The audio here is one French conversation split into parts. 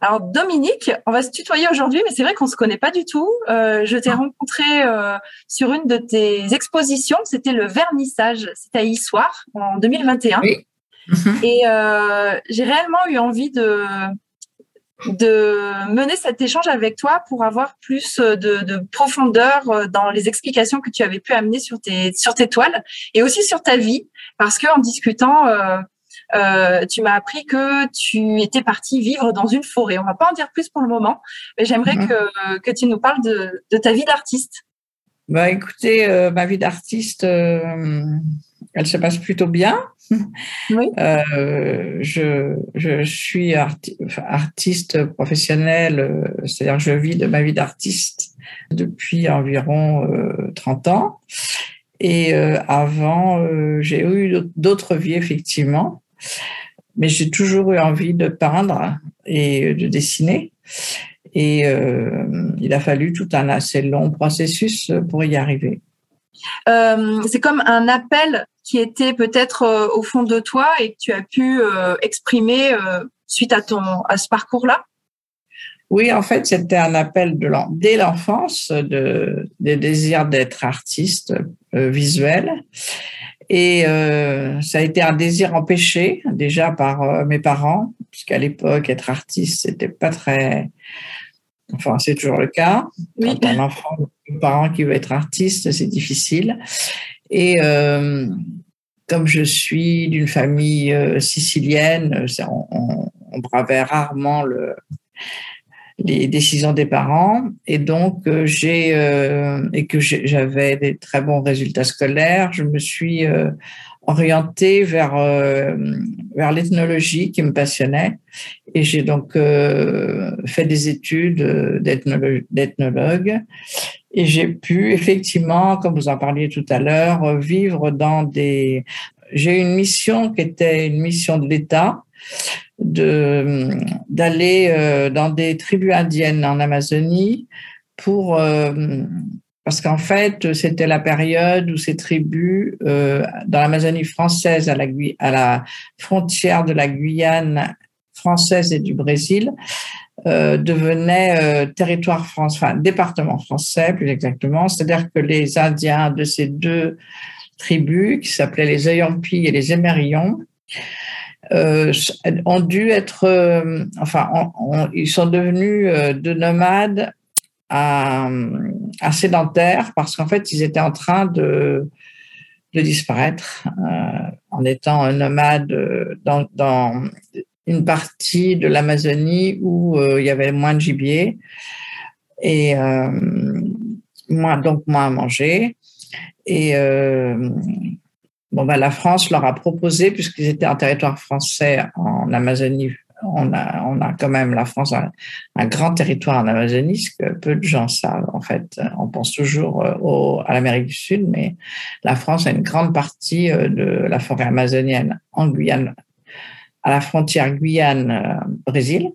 Alors Dominique, on va se tutoyer aujourd'hui, mais c'est vrai qu'on se connaît pas du tout. Euh, je t'ai rencontré euh, sur une de tes expositions, c'était le vernissage, c'était à Issoire en 2021. Oui. Et euh, j'ai réellement eu envie de de mener cet échange avec toi pour avoir plus de, de, profondeur dans les explications que tu avais pu amener sur tes sur tes toiles et aussi sur ta vie, parce que en discutant euh, tu m'as appris que tu étais partie vivre dans une forêt. On va pas en dire plus pour le moment, mais j'aimerais Mhm. que, que tu nous parles de, de ta vie d'artiste. Bah, écoutez, euh, ma vie d'artiste, euh, elle se passe plutôt bien. Oui. Euh, je, je suis arti- artiste professionnel, c'est-à-dire que je vis de ma vie d'artiste depuis environ euh, 30 ans. Et avant, j'ai eu d'autres vies, effectivement. Mais j'ai toujours eu envie de peindre et de dessiner. Et euh, il a fallu tout un assez long processus pour y arriver. Euh, c'est comme un appel qui était peut-être euh, au fond de toi et que tu as pu exprimer suite à ton à ce parcours-là? Oui, en fait, c'était un appel de dès l'enfance de, des désirs d'être artiste visuel. Et euh, ça a été un désir empêché déjà par euh, mes parents, puisqu'à l'époque, être artiste, c'était pas très. Enfin, c'est toujours le cas. Oui. Quand un enfant, un parent qui veut être artiste, c'est difficile. Et euh, comme je suis d'une famille sicilienne, c'est- on, on- on bravait rarement le, les décisions des parents. Et donc, euh, j'ai euh, et que j'avais des très bons résultats scolaires, je me suis euh, orientée vers euh, vers l'ethnologie qui me passionnait. Et j'ai donc euh, fait des études d'ethnolo- d'ethnologue. Et j'ai pu effectivement, comme vous en parliez tout à l'heure, vivre dans des. J'ai une mission qui était une mission de l'État de d'aller euh, dans des tribus indiennes en Amazonie pour euh, parce qu'en fait c'était la période où ces tribus euh, dans l'Amazonie française à la à la frontière de la Guyane française et du Brésil euh, devenaient territoire France, enfin département français plus exactement, c'est-à-dire que les Indiens de ces deux tribus qui s'appelaient les Oyampi et les Émerions euh, ont dû être, euh, enfin, ils sont devenus euh, de nomades à, sédentaires parce qu'en fait, ils étaient en train de, disparaître en étant un nomade euh, dans, dans une partie de l'Amazonie où il y avait moins de gibier et donc moins à manger. Et Bon, ben, la France leur a proposé, puisqu'ils étaient en territoire français en Amazonie, on a, on a quand même, la France un grand territoire en Amazonie, ce que peu de gens savent. En fait, on pense toujours euh, au, à l'Amérique du Sud, mais la France a une grande partie euh, de la forêt amazonienne en Guyane, à la frontière Guyane-Brésil.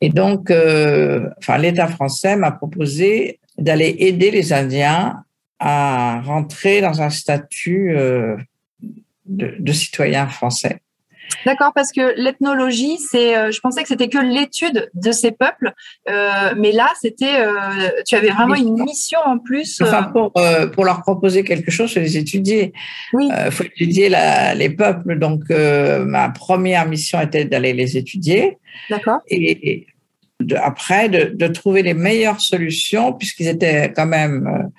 Et donc, euh, enfin, l'État français m'a proposé d'aller aider les Indiens à rentrer dans un statut euh, de, de citoyen français. D'accord, parce que l'ethnologie, c'est, euh, je pensais que c'était que l'étude de ces peuples, euh, mais là, c'était, euh, tu avais vraiment une mission en plus. Enfin, pour, pour leur proposer quelque chose, faut les étudier. Il Oui. faut étudier la, les peuples. Donc, ma première mission était d'aller les étudier D'accord. et de, après de, de trouver les meilleures solutions, puisqu'ils étaient quand même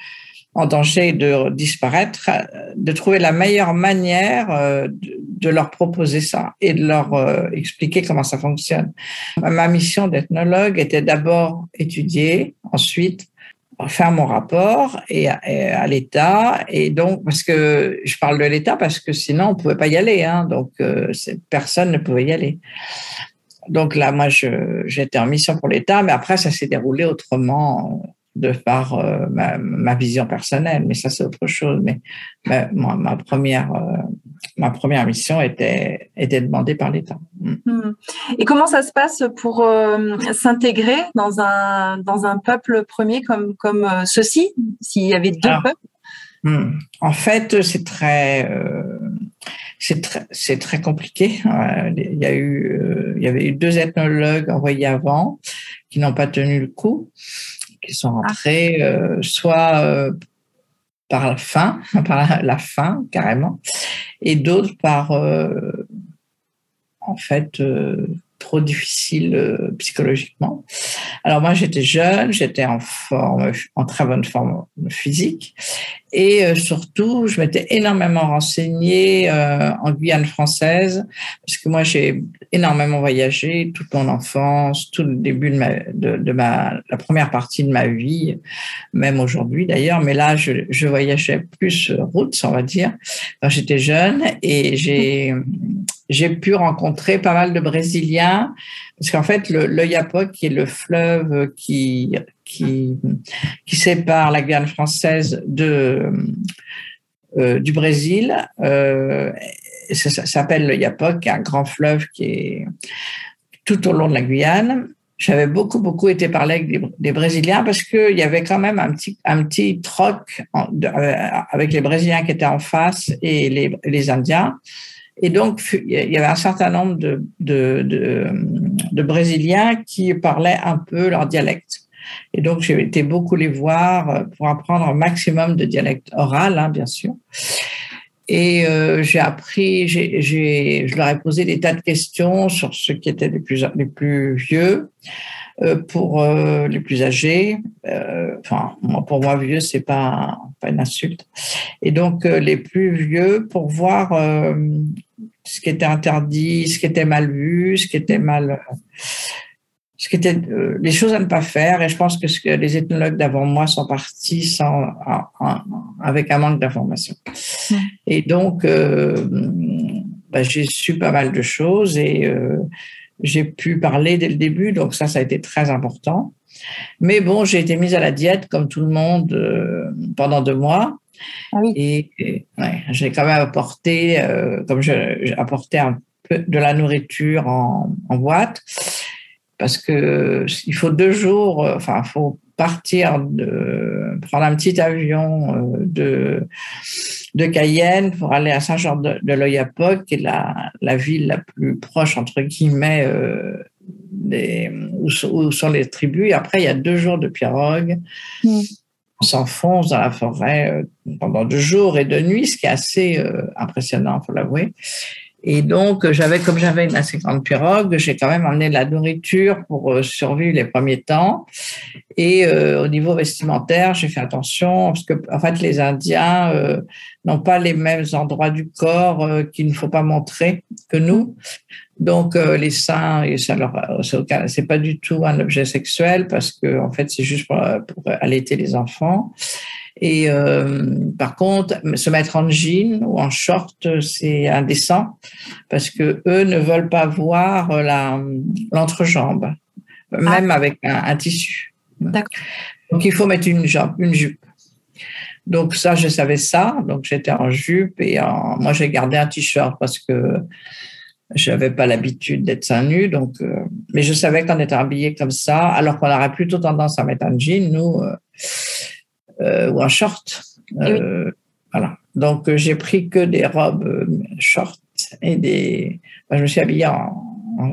en danger de disparaître, euh, de trouver la meilleure manière euh, de, leur proposer ça et de leur euh, expliquer comment ça fonctionne. Ma mission d'ethnologue était d'abord étudier, ensuite faire mon rapport et à, l'État. Et donc parce que je parle de l'État parce que sinon on pouvait pas y aller hein, donc personne ne pouvait y aller. Donc là, moi, j'étais en mission pour l'État, mais après, ça s'est déroulé autrement de par euh, ma, vision personnelle, mais ça c'est autre chose. Mais ma, ma première euh, ma première mission était était demandée par l'État. Mm. Mm. Et comment ça se passe pour euh, s'intégrer dans un dans un peuple premier comme comme ceci, s'il y avait deux peuples? mm. En fait, c'est très c'est très, c'est très compliqué. Il y a eu, il y avait eu deux ethnologues envoyés avant qui n'ont pas tenu le coup qui sont rentrés euh, soit euh, par la fin, par la, fin carrément, et d'autres par euh, en fait trop difficile euh, psychologiquement. Alors moi, j'étais jeune, j'étais en forme, en très bonne forme physique, et euh, surtout, je m'étais énormément renseignée euh, en Guyane française, parce que moi, j'ai énormément voyagé toute mon enfance, tout le début de ma, de, ma, la première partie de ma vie, même aujourd'hui d'ailleurs, mais là, je, je voyageais plus route, on va dire, quand j'étais jeune, et j'ai j'ai pu rencontrer pas mal de Brésiliens, parce qu'en fait, le, le qui est le fleuve qui, qui, sépare la Guyane française de, euh, du Brésil, euh, ça, s'appelle le Yapoc, un grand fleuve qui est tout au long de la Guyane. J'avais beaucoup, beaucoup été parler avec des, Brésiliens parce qu'il y avait quand même un petit, un petit troc euh, avec les Brésiliens qui étaient en face et les, les Indiens. Et donc, il y avait un certain nombre de, de, de, de Brésiliens qui parlaient un peu leur dialecte. Et donc, j'ai été beaucoup les voir pour apprendre un maximum de dialecte oral, hein, bien sûr. Et euh, j'ai appris, j'ai, j'ai, je leur ai posé des tas de questions sur ce qui étaient les plus, les plus vieux. Euh, pour euh, les plus âgés, euh, enfin pour moi vieux c'est pas pas une insulte, et donc les plus vieux pour voir ce qui était interdit, ce qui était mal vu, ce qui était mal ce qui était les choses à ne pas faire. Et je pense que, ce que les ethnologues d'avant moi sont partis sans, avec un manque d'information. Et donc, euh, bah, j'ai su pas mal de choses et euh, j'ai pu parler dès le début, donc ça, ça a été très important. Mais bon, j'ai été mise à la diète comme tout le monde euh, pendant deux mois. Ah et, ouais, j'ai quand même apporté, euh, comme j'ai apporté un peu de la nourriture en, en boîte, parce que il faut deux jours, euh, enfin, il faut partir de prendre un petit avion de de Cayenne pour aller à Saint-Jean de, l'Oyapoc, qui est la, la, ville la plus proche, entre guillemets, euh, des, où, sont les tribus. Et après, il y a deux jours de pirogue. Mm. On s'enfonce dans la forêt euh, pendant deux jours et deux nuits, ce qui est assez euh, impressionnant, faut l'avouer. Et donc, j'avais, comme j'avais une assez grande pirogue, j'ai quand même emmené de la nourriture pour euh, survivre les premiers temps. Et euh, au niveau vestimentaire, j'ai fait attention parce que, en fait, les Indiens euh, n'ont pas les mêmes endroits du corps qu'il ne faut pas montrer que nous. Donc, les seins, ça c'est pas du tout un objet sexuel parce que, en fait, c'est juste pour allaiter les enfants. Et euh, par contre, se mettre en jean ou en short, c'est indécent parce que eux ne veulent pas voir la l'entrejambe, même ah. avec un, tissu. Donc il faut mettre une, jambe, une jupe. Donc ça, je savais ça. Donc j'étais en jupe et en, moi j'ai gardé un t-shirt parce que je n'avais pas l'habitude d'être seins nus. Donc, euh, mais je savais qu'on était habillé comme ça, alors qu'on aurait plutôt tendance à mettre un jean. Nous, euh, ou un short. Euh, voilà. Donc euh, j'ai pris que des robes short et des. je me suis habillée en,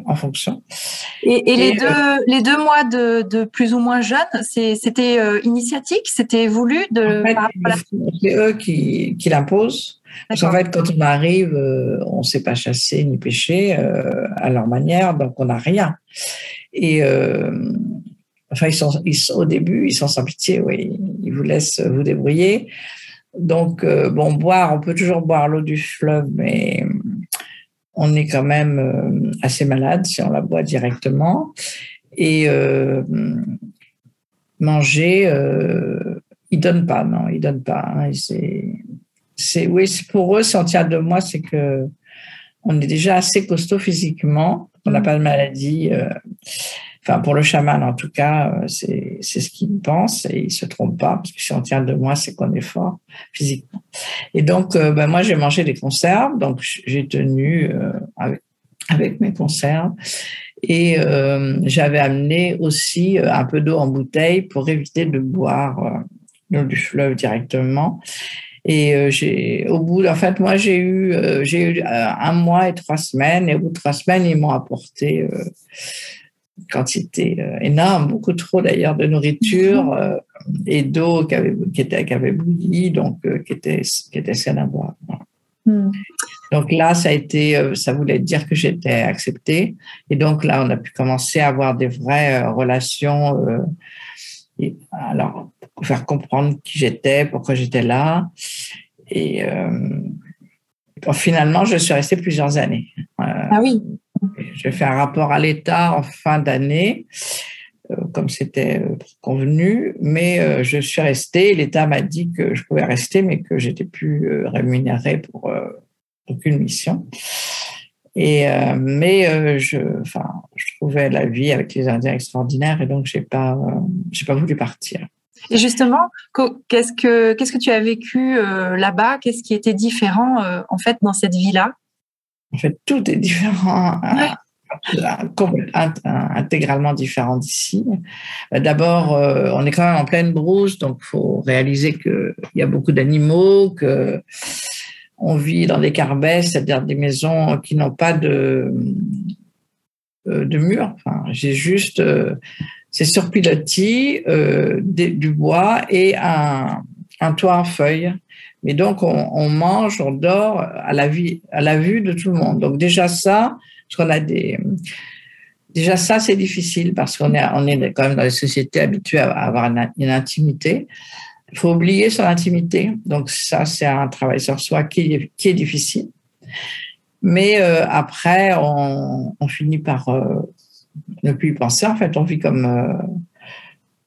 en, fonction. Et, et, les, deux, les deux mois de, de plus ou moins jeunes, c'était initiatique, c'était voulu de. c'est eux qui, qui l'imposent. Parce qu'en fait, quand on arrive, on ne sait pas chasser ni pêcher à leur manière, donc on n'a rien. Et Enfin, ils sont, ils au début, ils sont sans pitié, oui. Ils vous laissent vous débrouiller. Donc, euh, bon, boire, on peut toujours boire l'eau du fleuve, mais on est quand même euh, assez malade si on la boit directement. Et euh, manger, euh, ils donnent pas, non, ils donnent pas. Hein, c'est, oui, pour eux, si on tient de moi, c'est que on est déjà assez costaud physiquement on n'a pas de maladie. Enfin, pour le chaman, en tout cas, c'est ce qu'il pense et il se trompe pas parce que si on tient de moi, c'est qu'on est fort physiquement. Et donc, ben, moi, j'ai mangé des conserves, donc j'ai tenu avec, avec mes conserves. Et euh, j'avais amené aussi euh, un peu d'eau en bouteille pour éviter de boire euh, l'eau du fleuve directement. Et au bout, en fait, moi, j'ai eu, j'ai eu un mois et trois semaines. Et au bout de trois semaines, ils m'ont apporté quantité énorme, beaucoup trop d'ailleurs, de nourriture mhm. et d'eau qui avait, qui, était, qui avait bouilli, donc qui était, qui était saine à boire. Hmm. Donc là, ça a été, euh, ça voulait dire que j'étais acceptée. Et donc là, on a pu commencer à avoir des vraies euh, relations. Euh, alors, pour faire comprendre qui j'étais, pourquoi j'étais là. Et finalement, je suis restée plusieurs années. ah oui. J'ai fait un rapport à l'État en fin d'année, comme c'était convenu, mais je suis restée. L'État m'a dit que je pouvais rester, mais que j'étais plus rémunérée pour aucune mission. Et, euh, mais euh, je, enfin, je trouvais la vie avec les Indiens extraordinaire et donc j'ai pas, euh, j'ai pas voulu partir. Et justement, qu'est-ce que qu'est-ce que tu as vécu là-bas? Qu'est-ce qui était différent en fait dans cette vie-là? En fait, tout est différent. intégralement différent d'ici. D'abord, on est quand même en pleine brousse, donc il faut réaliser qu'il y a beaucoup d'animaux, que on vit dans des carbets, c'est-à-dire des maisons qui n'ont pas de, euh, de mur. Enfin, j'ai juste, euh, c'est sur pilotis, euh, du bois et un, toit en feuilles. Mais donc, on, mange, on dort à la, vue de tout le monde. Donc, déjà ça, parce a. Déjà, ça, c'est difficile parce qu'on est, quand même dans les sociétés habituées à avoir une intimité. Il faut oublier son intimité. Donc ça, c'est un travail sur soi qui est, difficile. Mais euh, après, on, on, finit par euh, ne plus y penser. En fait, on vit comme... Euh,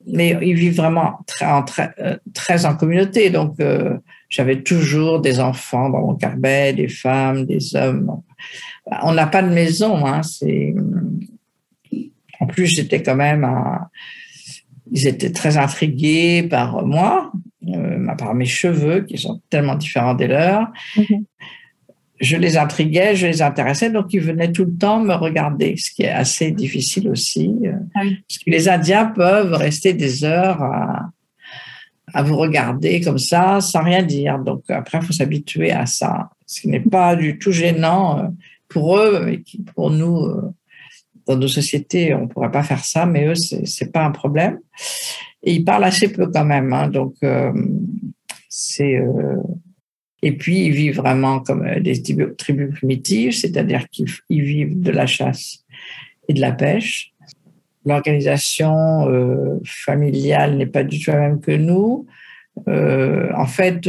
mais ils vivent vraiment très en, très, très en communauté. Donc, j'avais toujours des enfants dans mon carbet, des femmes, des hommes. On n'a pas de maison. Hein, c'est... En plus, j'étais quand même ils étaient très intrigués par moi, euh, par mes cheveux qui sont tellement différents des leurs. Mhm. Je les intriguais, je les intéressais, donc ils venaient tout le temps me regarder, ce qui est assez difficile aussi. Euh, ah parce que les Indiens peuvent rester des heures à, à vous regarder comme ça sans rien dire. Donc après, il faut s'habituer à ça, ce qui n'est pas du tout gênant euh, pour eux, mais pour nous, dans nos sociétés, on ne pourrait pas faire ça, mais eux, c'est n'est pas un problème. Et ils parlent assez peu quand même. Hein, donc, euh, c'est. Euh, et puis, ils vivent vraiment comme euh, des tribus primitives, c'est-à-dire qu'ils vivent de la chasse et de la pêche. L'organisation familiale n'est pas du tout la même que nous. en fait,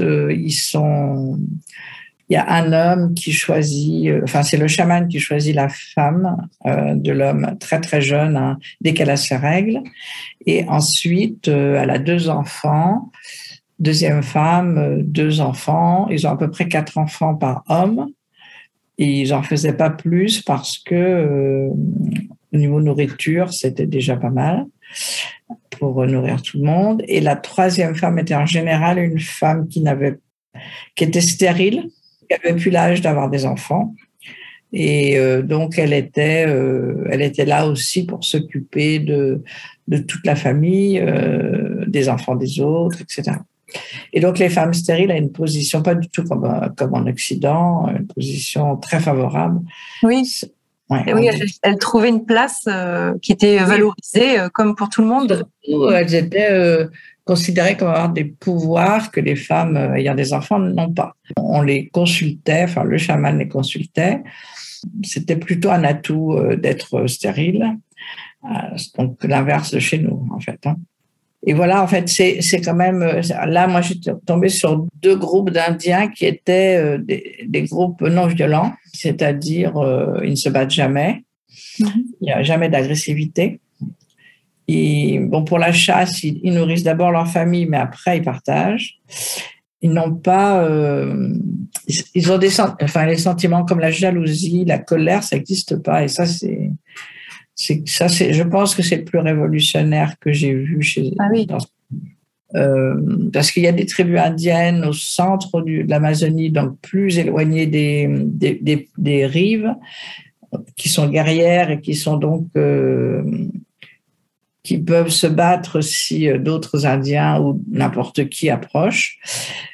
il y a un homme qui choisit, euh, enfin c'est le chaman qui choisit la femme euh, de l'homme très très jeune hein, dès qu'elle a ses règles, et ensuite euh, elle a deux enfants, deuxième femme, deux enfants, ils ont à peu près quatre enfants par homme, ils en faisaient pas plus parce que au niveau nourriture c'était déjà pas mal pour nourrir tout le monde, et la troisième femme était en général une femme qui n'avait qui était stérile elle avait plus l'âge d'avoir des enfants. Et euh, donc, elle était, euh, elle était là aussi pour s'occuper de, de toute la famille, euh, des enfants des autres, etc. Et donc, les femmes stériles ont une position pas du tout comme, comme en Occident, une position très favorable. Oui. oui, elles, trouvaient une place qui était valorisée comme pour tout le monde. Elles étaient considérés comme avoir des pouvoirs que les femmes euh, ayant des enfants n'ont pas. On les consultait, enfin le chaman les consultait. C'était plutôt un atout euh, d'être stérile, euh, donc l'inverse de chez nous en fait. Hein. Et voilà, en fait, c'est quand même là, moi, j'étais tombée sur deux groupes d'Indiens qui étaient des, groupes non violents, c'est-à-dire ils ne se battent jamais, mm-hmm. il n'y a jamais d'agressivité. Et bon, pour la chasse, ils, nourrissent d'abord leur famille, mais après, ils partagent. ils n'ont pas, euh, ils, ont des, enfin les sentiments comme la jalousie, la colère, ça n'existe pas. Et ça, c'est ça, c'est, je pense que c'est le plus révolutionnaire que j'ai vu chez. Ah oui. Euh, parce qu'il y a des tribus indiennes au centre du, de l'Amazonie, donc plus éloignées des, des, des, des, rives, qui sont guerrières et qui sont donc euh, qui peuvent se battre si euh, d'autres Indiens ou n'importe qui approchent.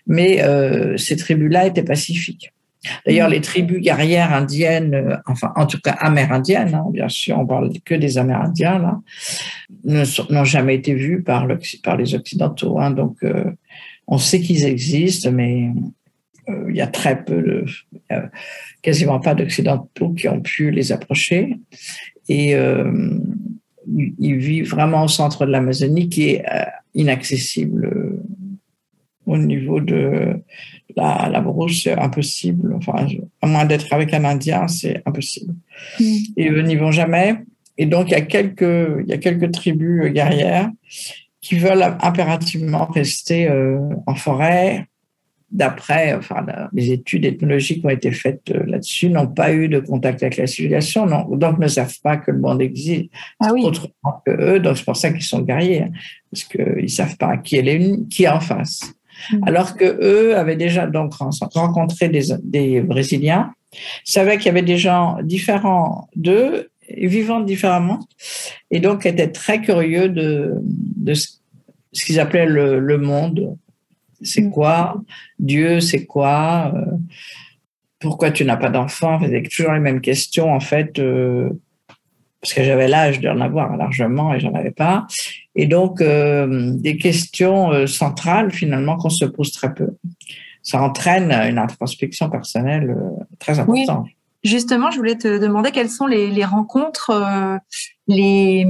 Mais euh, ces tribus-là étaient pacifiques. D'ailleurs, les tribus guerrières indiennes, euh, enfin, en tout cas amérindiennes, hein, bien sûr, on parle que des Amérindiens, là, n'ont jamais été vues par, par les Occidentaux. Hein, donc, on sait qu'ils existent, mais il y a très peu de, quasiment pas d'Occidentaux qui ont pu les approcher. Et il vit vraiment au centre de l'Amazonie qui est euh, inaccessible euh, au niveau de la, la brousse, c'est impossible. Enfin, à moins d'être avec un Indien, c'est impossible. Mm. Et eux n'y vont jamais. Et donc, il y a quelques, il y a quelques tribus guerrières qui veulent impérativement rester euh, en forêt, d'après, enfin, les études ethnologiques ont été faites euh, là-dessus, n'ont pas eu de contact avec la civilisation, non, donc ne savent pas que le monde existe ah oui. autrement que eux. Donc c'est pour ça qu'ils sont guerriers, hein, parce qu'ils savent pas qui est, qui est en face. Mm. Alors que eux avaient déjà donc rencontré des, des Brésiliens, savaient qu'il y avait des gens différents d'eux, vivant différemment, et donc étaient très curieux de, de ce, qu'ils appelaient le, le monde c'est mm. quoi? Dieu, c'est quoi? Euh, Pourquoi tu n'as pas d'enfant C'était toujours les mêmes questions, en fait, euh, parce que j'avais l'âge d'en avoir largement et j'en avais pas. Et donc, euh, des questions centrales, finalement, qu'on se pose très peu. Ça entraîne une introspection personnelle très importante. Justement, je voulais te demander quelles sont les, rencontres, euh, les,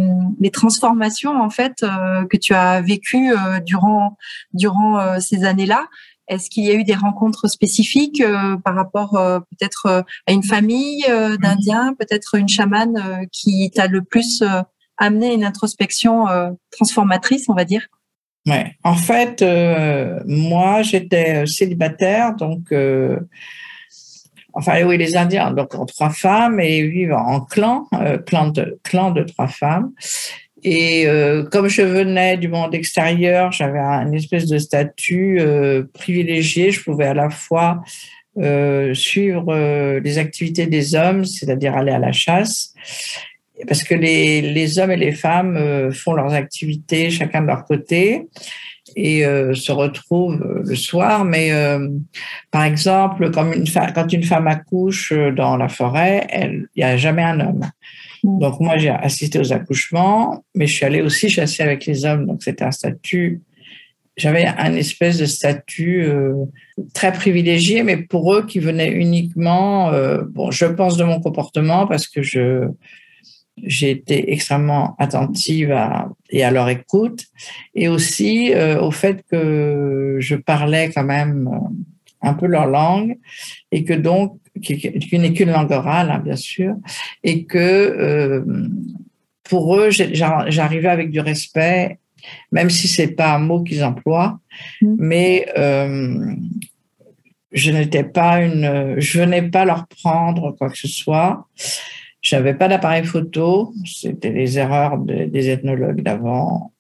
transformations en fait euh, que tu as vécues euh, durant durant ces années-là. Est-ce qu'il y a eu des rencontres spécifiques par rapport peut-être à une famille d'Indiens, peut-être une chamane qui t'a le plus amené à une introspection transformatrice, on va dire? Ouais. En fait, moi, j'étais célibataire, donc enfin oui, les Indiens, donc ont trois femmes et vivent en clan, euh, clan, de, clan de trois femmes. Et euh, comme je venais du monde extérieur, j'avais une espèce de statut euh, privilégié. Je pouvais à la fois euh, suivre euh, les activités des hommes, c'est-à-dire aller à la chasse, parce que les, les hommes et les femmes font leurs activités chacun de leur côté et euh, se retrouvent euh, le soir. Mais euh, par exemple, comme une quand une femme accouche dans la forêt, il n'y a jamais un homme. Mm. Donc moi, j'ai assisté aux accouchements, mais je suis allée aussi chasser avec les hommes. Donc c'était un statut. J'avais un espèce de statut très privilégié, mais pour eux qui venaient uniquement, bon, je pense de mon comportement parce que je j'ai été extrêmement attentive à, et à leur écoute, et aussi euh, au fait que je parlais quand même euh, un peu leur langue, et que donc, qui, qui n'est qu'une langue orale, hein, bien sûr, et que euh, pour eux, j'arrivais avec du respect, même si c'est pas un mot qu'ils emploient, mmh. mais euh, je n'étais pas une, je venais pas leur prendre quoi que ce soit. J'avais pas d'appareil photo. C'était les erreurs des ethnologues d'avant.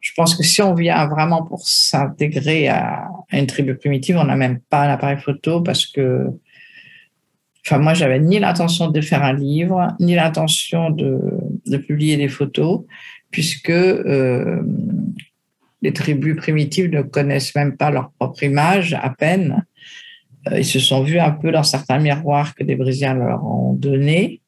Je pense que si on vient vraiment pour s'intégrer à, une tribu primitive, on n'a même pas d'appareil photo parce que, enfin, moi, j'avais ni l'intention de faire un livre, ni l'intention de, de, publier des photos, puisque euh, les tribus primitives ne connaissent même pas leur propre image, à peine. Euh, ils se sont vus un peu dans certains miroirs que des Brésiliens leur ont donnés.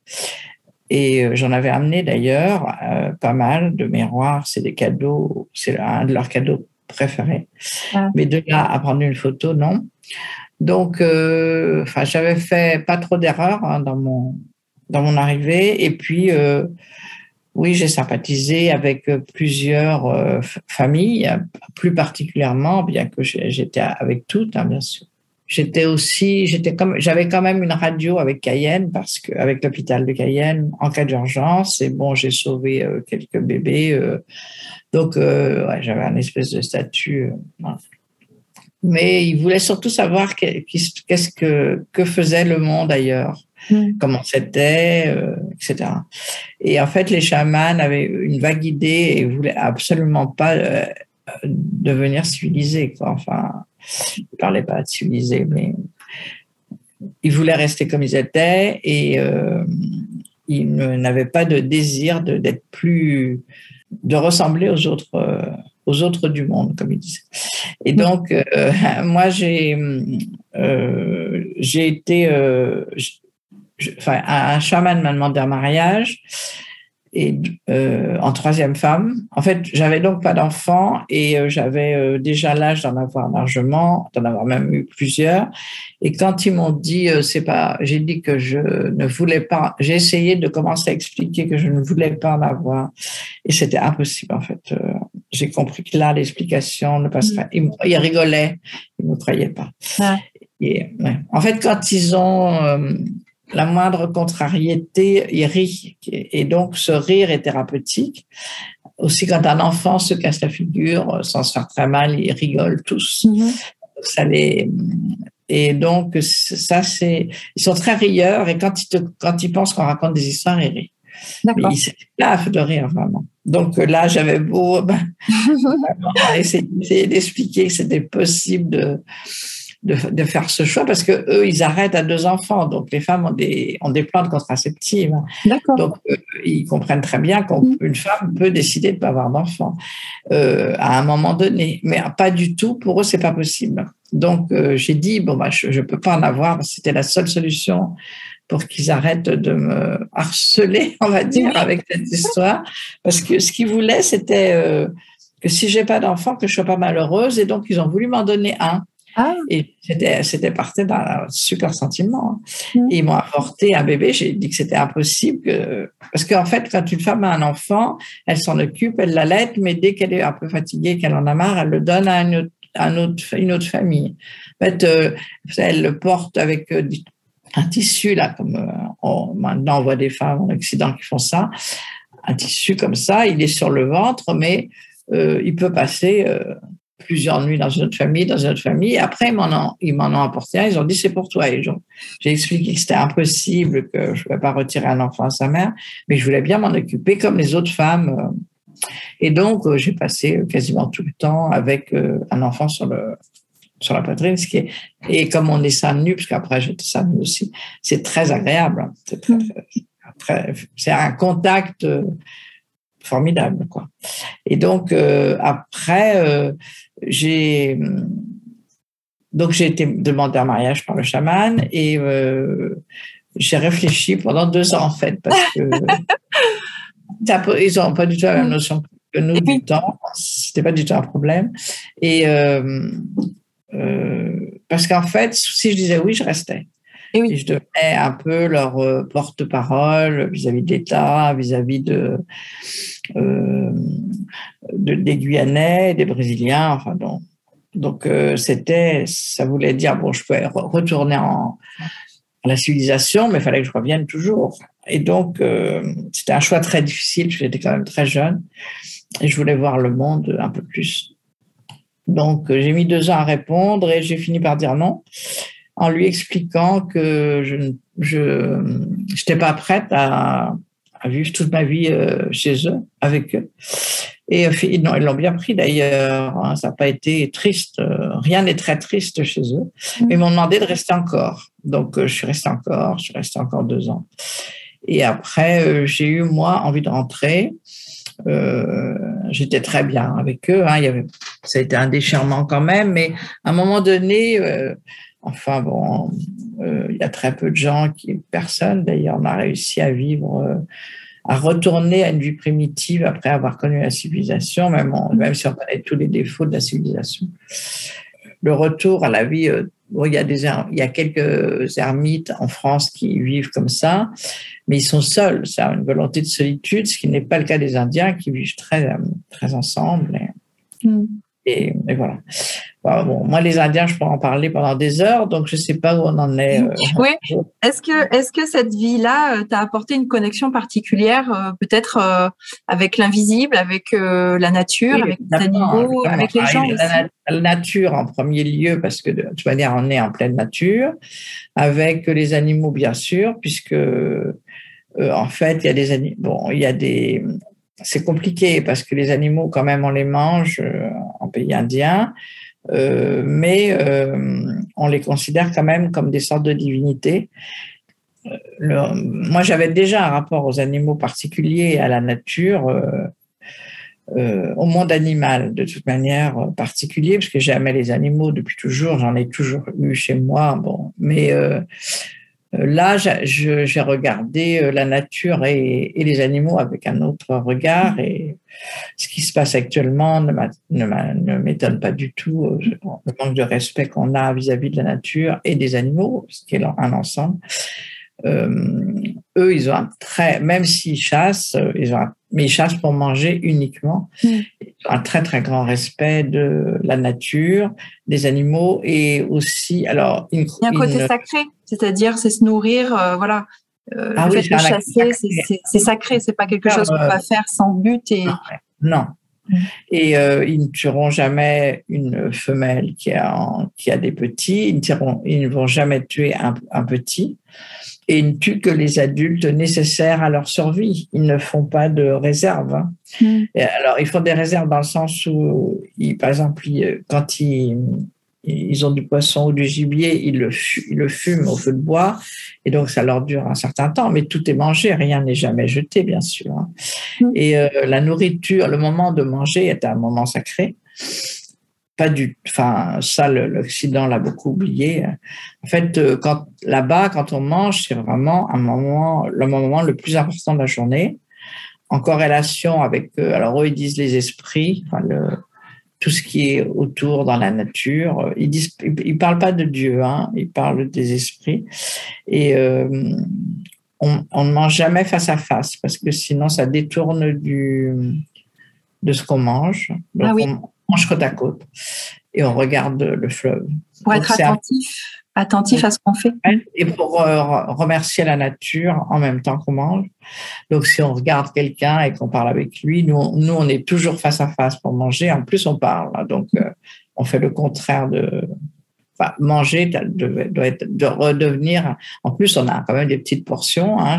Et euh, j'en avais amené d'ailleurs euh, pas mal de miroirs. C'est des cadeaux, c'est un de leurs cadeaux préférés. Ah. Mais de là à prendre une photo, non. Donc, euh, j'avais fait pas trop d'erreurs hein, dans mon dans mon arrivée. Et puis, euh, oui, j'ai sympathisé avec plusieurs euh, familles, plus particulièrement, bien que j'étais avec toutes, hein, bien sûr. J'étais aussi, j'étais comme, j'avais quand même une radio avec Cayenne parce que avec l'hôpital de Cayenne en cas d'urgence. Et bon, j'ai sauvé quelques bébés, donc j'avais un espèce de statut. Mais il voulait surtout savoir qu'est-ce que, que faisait le monde ailleurs, mm. comment c'était, euh, etc. Et en fait, les chamans avaient une vague idée et voulaient absolument pas euh, devenir civilisés. Quoi. Enfin, ils ne parlaient pas de civilisés, mais ils voulaient rester comme ils étaient et euh, ils n'avaient pas de désir d'être plus, de ressembler aux autres, aux autres du monde, comme ils disaient. Et donc, euh, moi, j'ai euh, j'ai été, enfin, un chaman m'a demandé un mariage et euh, en troisième femme. En fait, j'avais donc pas d'enfant et euh, j'avais euh, déjà l'âge d'en avoir largement, d'en avoir même eu plusieurs. Et quand ils m'ont dit, c'est pas, j'ai dit que je ne voulais pas. J'ai essayé de commencer à expliquer que je ne voulais pas en avoir et c'était impossible en fait. J'ai compris que là, l'explication ne passerait. pas. Ils, ils, rigolaient, ils ne me croyaient pas. Et, En fait, quand ils ont la moindre contrariété, il rit. Et donc, ce rire est thérapeutique. Aussi, quand un enfant se casse la figure sans se faire très mal, ils rigolent tous. Mhm. Ça les... Et donc, ça, c'est, ils sont très rieurs et quand ils, te, quand ils pensent qu'on raconte des histoires, ils rient. D'accord. Ils de rire, vraiment. Donc là, j'avais beau ben, essayer d'expliquer que c'était possible de, de, de, faire ce choix parce que eux, ils arrêtent à deux enfants. Donc, les femmes ont des, ont des plantes contraceptives. D'accord. Donc, euh, ils comprennent très bien qu'une mm. femme peut décider de ne pas avoir d'enfant euh, à un moment donné. Mais pas du tout. Pour eux, c'est pas possible. Donc, euh, j'ai dit, bon, bah, je ne peux pas en avoir. C'était la seule solution pour qu'ils arrêtent de me harceler, on va dire, avec cette histoire. Parce que ce qu'ils voulaient, c'était euh, que si j'ai pas d'enfant, que je sois pas malheureuse. Et donc, ils ont voulu m'en donner un. Ah. Et c'était, parti d'un super sentiment. Mmh. ils m'ont apporté un bébé. J'ai dit que c'était impossible. Parce qu'en fait, quand une femme a un enfant, elle s'en occupe, elle l'allaite, mais dès qu'elle est un peu fatiguée, qu'elle en a marre, elle le donne à une autre, une autre famille. En fait, euh, elle le porte avec euh, un tissu, là, comme euh, maintenant on voit des femmes en Occident qui font ça. Un tissu comme ça, il est sur le ventre, mais il peut passer plusieurs nuits dans une autre famille, dans une autre famille. Et après, ils m'en ont, ont apporté un. Ils ont dit c'est pour toi. J'ai expliqué que c'était impossible, que je ne pouvais pas retirer un enfant à sa mère, mais je voulais bien m'en occuper comme les autres femmes. Et donc, euh, j'ai passé quasiment tout le temps avec euh, un enfant sur le sur la poitrine, ce qui est, et comme on est ça nu, parce qu'après j'étais ça nu aussi, c'est très agréable. C'est mmh. c'est un contact euh, formidable quoi. Et donc après j'ai donc j'ai été demandé un mariage par le chaman et euh, j'ai réfléchi pendant deux ans en fait parce que ils n'ont pas du tout la même notion que nous du temps. C'était pas du tout un problème et euh, euh, parce qu'en fait si je disais oui je restais. Et, je devenais un peu leur porte-parole vis-à-vis de l'État, vis-à-vis de, des Guyanais, des Brésiliens, enfin donc. Donc euh, c'était, ça voulait dire bon, je pouvais retourner en à la civilisation, mais il fallait que je revienne toujours. Et donc euh, c'était un choix très difficile. J'étais quand même très jeune et je voulais voir le monde un peu plus. Donc euh, j'ai mis deux ans à répondre et j'ai fini par dire non en lui expliquant que je je n'étais pas prête à, à, vivre toute ma vie chez eux avec eux et euh, ils l'ont bien pris d'ailleurs. Hein. ça n'a pas été triste. Euh, rien n'est très triste chez eux. Mais mm. ils m'ont demandé de rester encore. Donc, euh, je suis restée encore. Je suis restée encore deux ans. Et après, j'ai eu, moi, envie de rentrer. J'étais très bien avec eux. Hein. Il y avait, ça a été un déchirement quand même. Mais à un moment donné, enfin bon, il y a très peu de gens, qui, personne d'ailleurs, n'a réussi à vivre à retourner à une vie primitive après avoir connu la civilisation, même, même si on connaît tous les défauts de la civilisation. Le retour à la vie, euh, il, y a des, il y a quelques ermites en France qui vivent comme ça, mais ils sont seuls. C'est une volonté de solitude, ce qui n'est pas le cas des Indiens qui vivent très, très ensemble. Mm. Et, voilà. bon, moi, les Indiens, je pourrais en parler pendant des heures, donc je ne sais pas où on en est. Euh, oui. Est-ce que, est que cette vie-là t'a apporté une connexion particulière, peut-être avec l'invisible, avec la nature, avec les animaux, avec les gens la, la, nature en premier lieu, parce que de toute manière, on est en pleine nature, avec les animaux, bien sûr, puisque en fait, il y a des animaux. Bon, il y a des c'est compliqué parce que les animaux, quand même, on les mange euh, pays indien, euh, mais euh, on les considère quand même comme des sortes de divinités. moi, j'avais déjà un rapport aux animaux particuliers, à la nature, au monde animal, de toute manière particulier, parce que j'aimais les animaux depuis toujours, j'en ai toujours eu chez moi. Bon, mais euh, là, j'ai regardé euh, la nature et, les animaux avec un autre regard et ce qui se passe actuellement ne m'étonne pas du tout. Euh, le manque de respect qu'on a vis-à-vis de la nature et des animaux, ce qui est un ensemble. Eux, ils ont un très, même s'ils chassent, ils ont mais ils chassent pour manger uniquement. Mm. Ils ont un très très grand respect de la nature, des animaux et aussi, alors, il y a un côté sacré c'est-à-dire c'est se nourrir, euh, voilà. Euh, ah le fait de chasser, c'est sacré, c'est pas quelque chose qu'on va faire sans but et. Non. Mm. Et euh, ils ne tueront jamais une femelle qui a, qui a des petits, ils ne, ils ne vont jamais tuer un, un, petit, et ils ne tuent que les adultes nécessaires à leur survie. Ils ne font pas de réserve. Hein. Mm. alors, ils font des réserves dans le sens où, ils, par exemple, quand ils, ils ont du poisson ou du gibier, ils le, le fument au feu de bois, et donc ça leur dure un certain temps, mais tout est mangé, rien n'est jamais jeté, bien sûr. Hein. Mm. Et euh, la nourriture, le moment de manger est un moment sacré. Pas du, enfin ça, l'Occident l'a beaucoup oublié. En fait, euh, quand là-bas, quand on mange, c'est vraiment un moment, le moment le plus important de la journée, en corrélation avec, euh, alors eux ils disent les esprits, enfin le, tout ce qui est autour dans la nature. Ils disent, ils parlent pas de Dieu, hein, ils parlent des esprits. Et euh, on, on, ne mange jamais face à face parce que sinon ça détourne du de ce qu'on mange. Donc ah oui. on mange côte à côte et on regarde le fleuve. Pour être attentif attentif à ce qu'on fait. Et pour euh, remercier la nature en même temps qu'on mange. Donc, si on regarde quelqu'un et qu'on parle avec lui, nous, nous, on est toujours face à face pour manger. En plus, on parle. Donc, euh, on fait le contraire de. Enfin, manger doit être, de redevenir. En plus, on a quand même des petites portions. Hein,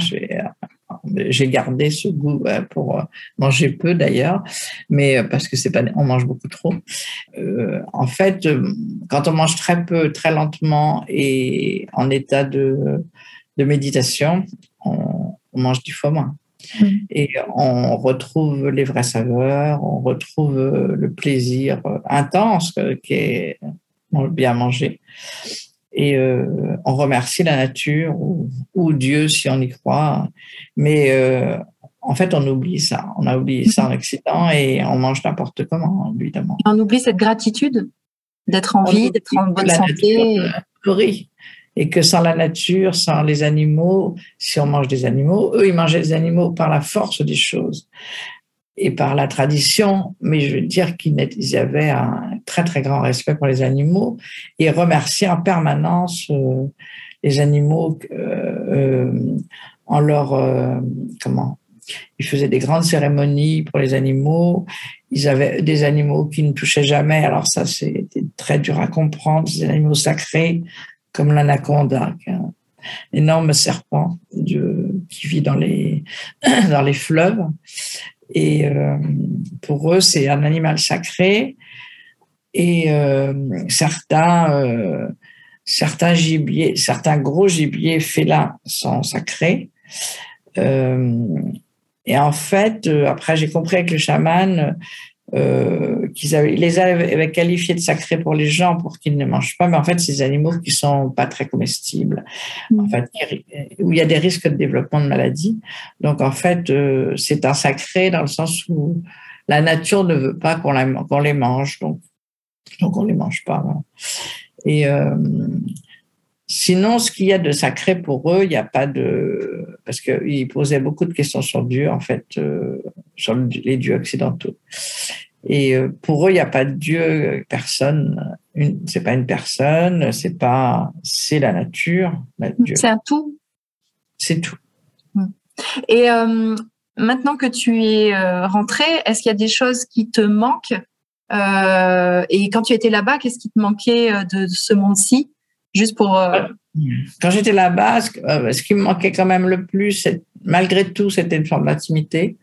j'ai gardé ce goût euh, pour euh, manger peu d'ailleurs, mais euh, parce que c'est pas, on mange beaucoup trop. en fait, quand on mange très peu, très lentement et en état de, de méditation, on, mange du fois moins. Mmh. Et on retrouve les vraies saveurs, on retrouve le plaisir intense qui est bien manger et euh, on remercie la nature ou, Dieu si on y croit. Mais euh, en fait, on oublie ça. On a oublié ça en Occident et on mange n'importe comment, évidemment. On oublie cette gratitude d'être en vie, d'être en bonne santé. Oui. Et que sans la nature, sans les animaux, si on mange des animaux, eux, ils mangeaient des animaux par la force des choses et par la tradition, mais je veux dire qu'ils avaient un très très grand respect pour les animaux et remercier en permanence euh, les animaux euh, euh, en leur comment? Ils faisaient des grandes cérémonies pour les animaux. Ils avaient des animaux qui ne touchaient jamais. Alors ça, c'était très dur à comprendre. Des animaux sacrés comme l'anaconda, un énorme serpent qui vit dans les dans les fleuves et euh, pour eux, c'est un animal sacré. Et euh, certains, euh, certains gibiers, certains gros gibiers félins sont sacrés. et en fait, après, j'ai compris avec le chaman euh, qu'ils avaient, les avaient qualifiés de sacrés pour les gens pour qu'ils ne mangent pas, mais en fait, c'est des animaux qui sont pas très comestibles, en mm. fait, où il y a des risques de développement de maladies. Donc, en fait, euh, c'est un sacré dans le sens où la nature ne veut pas qu'on, les mange, donc, donc on les mange pas. Et euh, Sinon, ce qu'il y a de sacré pour eux, il n'y a pas de... Parce qu'ils posaient beaucoup de questions sur Dieu, en fait, euh, sur les dieux occidentaux. Et pour eux, il n'y a pas de Dieu, personne. C'est pas une personne, c'est pas, c'est la nature. C'est un tout. C'est tout. Et maintenant que tu es rentré, est-ce qu'il y a des choses qui te manquent? Et quand tu étais là-bas, qu'est-ce qui te manquait de ce monde-ci? Juste pour. Euh, Quand j'étais là-bas, euh, ce, qui me manquait quand même le plus, malgré tout, c'était une forme d'intimité,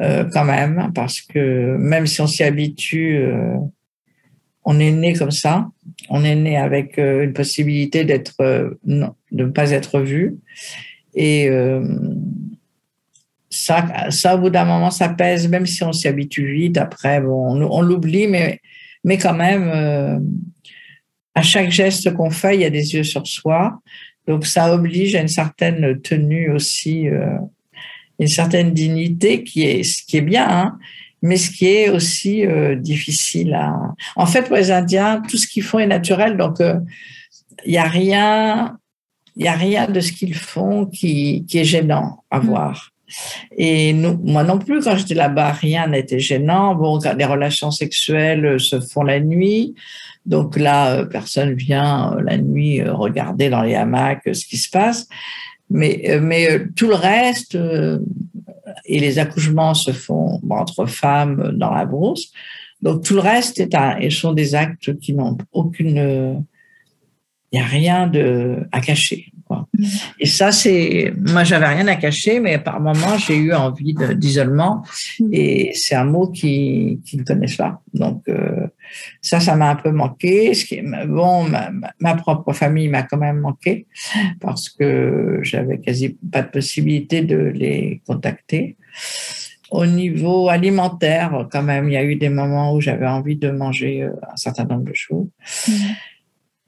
euh, quand même, parce que même si on s'y habitue, on est né comme ça. On est né avec une possibilité d'être, de ne pas être vu. Et ça, ça, au bout d'un moment, ça pèse, même si on s'y habitue vite. Après, bon, on, on l'oublie, mais, mais quand même à chaque geste qu'on fait, il y a des yeux sur soi. Donc ça oblige à une certaine tenue aussi, euh, une certaine dignité qui est ce qui est bien, hein, mais ce qui est aussi euh, difficile à. En fait, pour les Indiens, tout ce qu'ils font est naturel, donc euh, il n'y a rien, il y a rien de ce qu'ils font qui, qui est gênant à mm. voir. Et nous, moi non plus, quand j'étais là-bas, rien n'était gênant. Bon, les relations sexuelles se font la nuit. Donc là, euh, personne vient euh, la nuit euh, regarder dans les hamacs ce qui se passe. Mais, tout le reste, et les accouchements se font entre femmes dans la brousse. Donc tout le reste est un, et sont des actes qui n'ont aucune, il n'y a rien à cacher. Mm. Et ça, c'est, moi, j'avais rien à cacher, mais par moments, j'ai eu envie d'isolement. Mm. Et c'est un mot qui, qui ne connaissent pas. Donc, euh, ça, ça m'a un peu manqué. Ce qui, bon, ma, ma propre famille m'a quand même manqué parce que j'avais quasi pas de possibilité de les contacter. Au niveau alimentaire, quand même, il y a eu des moments où j'avais envie de manger euh, un certain nombre de choses.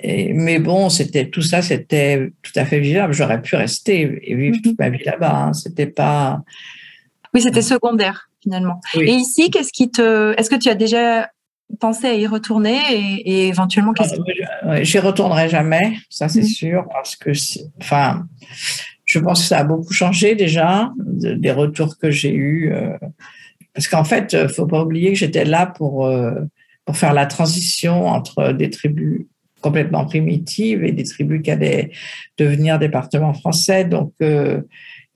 Mais bon, c'était tout ça, c'était tout à fait vivable. J'aurais pu rester et vivre toute ma vie là-bas. Hein. C'était pas. Oui, c'était secondaire finalement. Et ici, qu'est-ce qui te Est-ce que tu as déjà pensé à y retourner et, éventuellement qu'est-ce ah, J'y retournerai jamais, ça c'est mhm. sûr, parce que, enfin, je pense que ça a beaucoup changé déjà des retours que j'ai eus. Euh, parce qu'en fait, faut pas oublier que j'étais là pour euh, pour faire la transition entre des tribus complètement primitive et des tribus qui allaient devenir départements français. Donc, euh,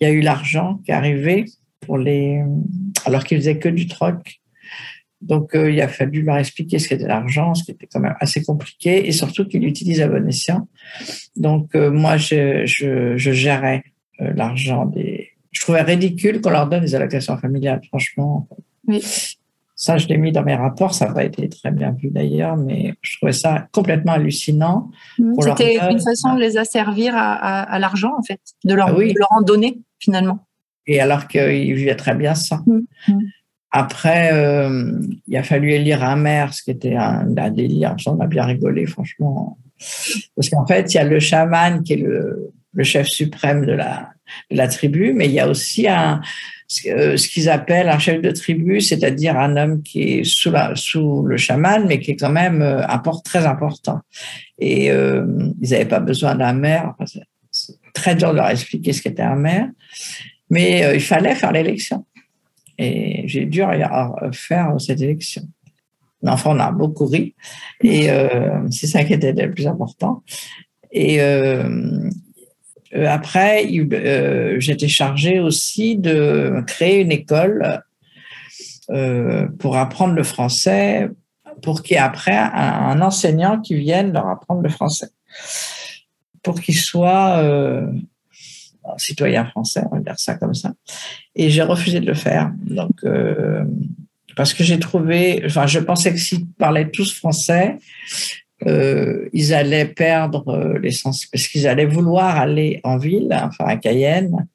il y a eu l'argent qui est arrivé pour les, alors qu'ils faisaient que du troc. Donc, euh, il a fallu leur expliquer ce qu'était l'argent, ce qui était quand même assez compliqué, et surtout qu'ils l'utilisent à bon escient. Donc, euh, moi, je, je, je gérais l'argent des. Je trouvais ridicule qu'on leur donne des allocations familiales, franchement. Oui. Ça, je l'ai mis dans mes rapports. Ça n'a pas été très bien vu d'ailleurs, mais je trouvais ça complètement hallucinant. Mmh, c'était une façon de les asservir à, l'argent, en fait, de leur, ah leur, en donner finalement. Et alors qu'ils vivaient très bien sans. Mmh, mmh. Après, euh, il a fallu élire un maire, ce qui était un, délire. On a bien rigolé, franchement. Parce qu'en fait, il y a le chaman qui est le, le chef suprême de la, de la tribu, mais il y a aussi un, ce qu'ils appellent un chef de tribu, c'est-à-dire un homme qui est sous, le chaman, mais qui est quand même euh, un port très important. Et euh, ils n'avaient pas besoin d'un maire. c'est très dur de leur expliquer ce qu'était un maire, mais il fallait faire l'élection. Et j'ai dû faire cette élection. Enfin, on a beaucoup ri, et c'est ça qui était le plus important. Et euh, après, euh, j'étais chargée aussi de créer une école euh, pour apprendre le français, pour qu'il y ait après un, enseignant qui vienne leur apprendre le français, pour qu'ils soient citoyens français, on va dire ça comme ça. Et j'ai refusé de le faire. Donc, parce que j'ai trouvé, enfin, je pensais que s'ils parlaient tous français, euh, ils allaient perdre euh, l'essence parce qu'ils allaient vouloir aller en ville, enfin à Cayenne.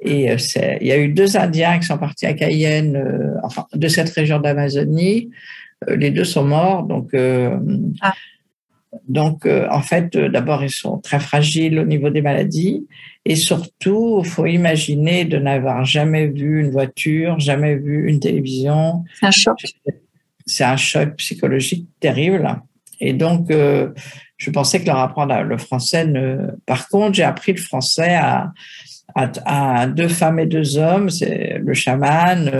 Et euh, il y a eu deux Indiens qui sont partis à Cayenne, euh, enfin de cette région d'Amazonie. les deux sont morts, donc. Ah. Donc, en fait, d'abord, ils sont très fragiles au niveau des maladies. Et surtout, il faut imaginer de n'avoir jamais vu une voiture, jamais vu une télévision. C'est un choc. C'est un choc psychologique terrible. Et donc, euh, je pensais que leur apprendre le français ne. Par contre, j'ai appris le français à, à, deux femmes et deux hommes, c'est le chaman,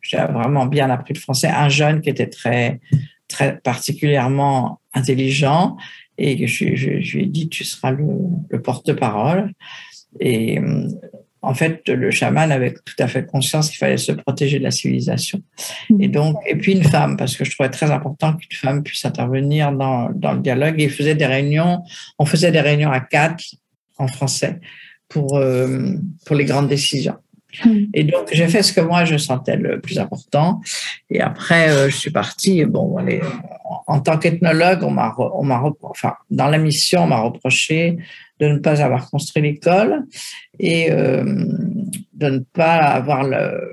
j'ai vraiment bien appris le français. Un jeune qui était très, très particulièrement intelligent et je lui ai dit tu seras le, le porte-parole. Et en fait, le chaman avait tout à fait conscience qu'il fallait se protéger de la civilisation. Et donc, et puis une femme, parce que je trouvais très important qu'une femme puisse intervenir dans, dans le dialogue. Et il faisait des réunions, on faisait des réunions à quatre en français pour, euh, pour les grandes décisions. Et donc, j'ai fait ce que moi, je sentais le plus important. Et après, euh, je suis partie. Bon, allez, en tant qu'ethnologue, on m'a, on m'a, enfin, dans la mission, on m'a reproché de ne pas avoir construit l'école et euh, de ne pas avoir le,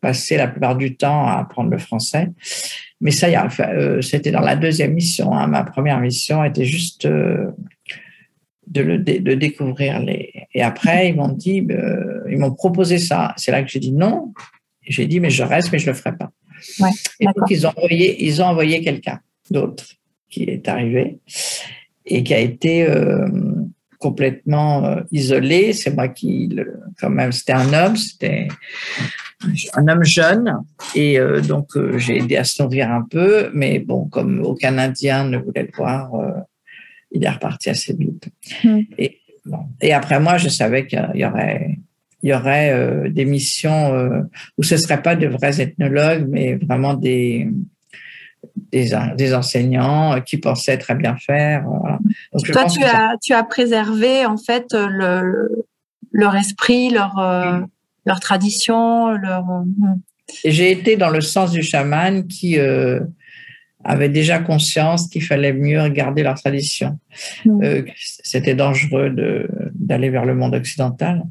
passé la plupart du temps à apprendre le français. Mais ça, euh, c'était dans la deuxième mission. Hein. Ma première mission était juste euh, de, le, de découvrir les. Et après, ils m'ont dit, euh, ils m'ont proposé ça. C'est là que j'ai dit non. J'ai dit, mais je reste, mais je le ferai pas. Ouais, et donc, ils ont envoyé, ils ont envoyé quelqu'un d'autre qui est arrivé et qui a été euh, complètement euh, isolé. C'est moi qui, le, quand même, c'était un homme, c'était un homme jeune. Et euh, donc, euh, j'ai aidé à se nourrir un peu. Mais bon, comme aucun Indien ne voulait le voir, euh, il est reparti assez vite. Mm. Et, bon. et après, moi, je savais qu'il y aurait il y aurait des missions où ce ne seraient pas de vrais ethnologues, mais vraiment des, des, des enseignants qui pensaient très bien faire. Voilà. Donc, Toi, tu as, ça... tu as préservé en fait le, leur esprit, leur, euh, leur tradition, leur. J'ai été dans le sens du chaman qui euh, avait déjà conscience qu'il fallait mieux garder leur tradition. Mm. Euh, C'était dangereux d'aller vers le monde occidental.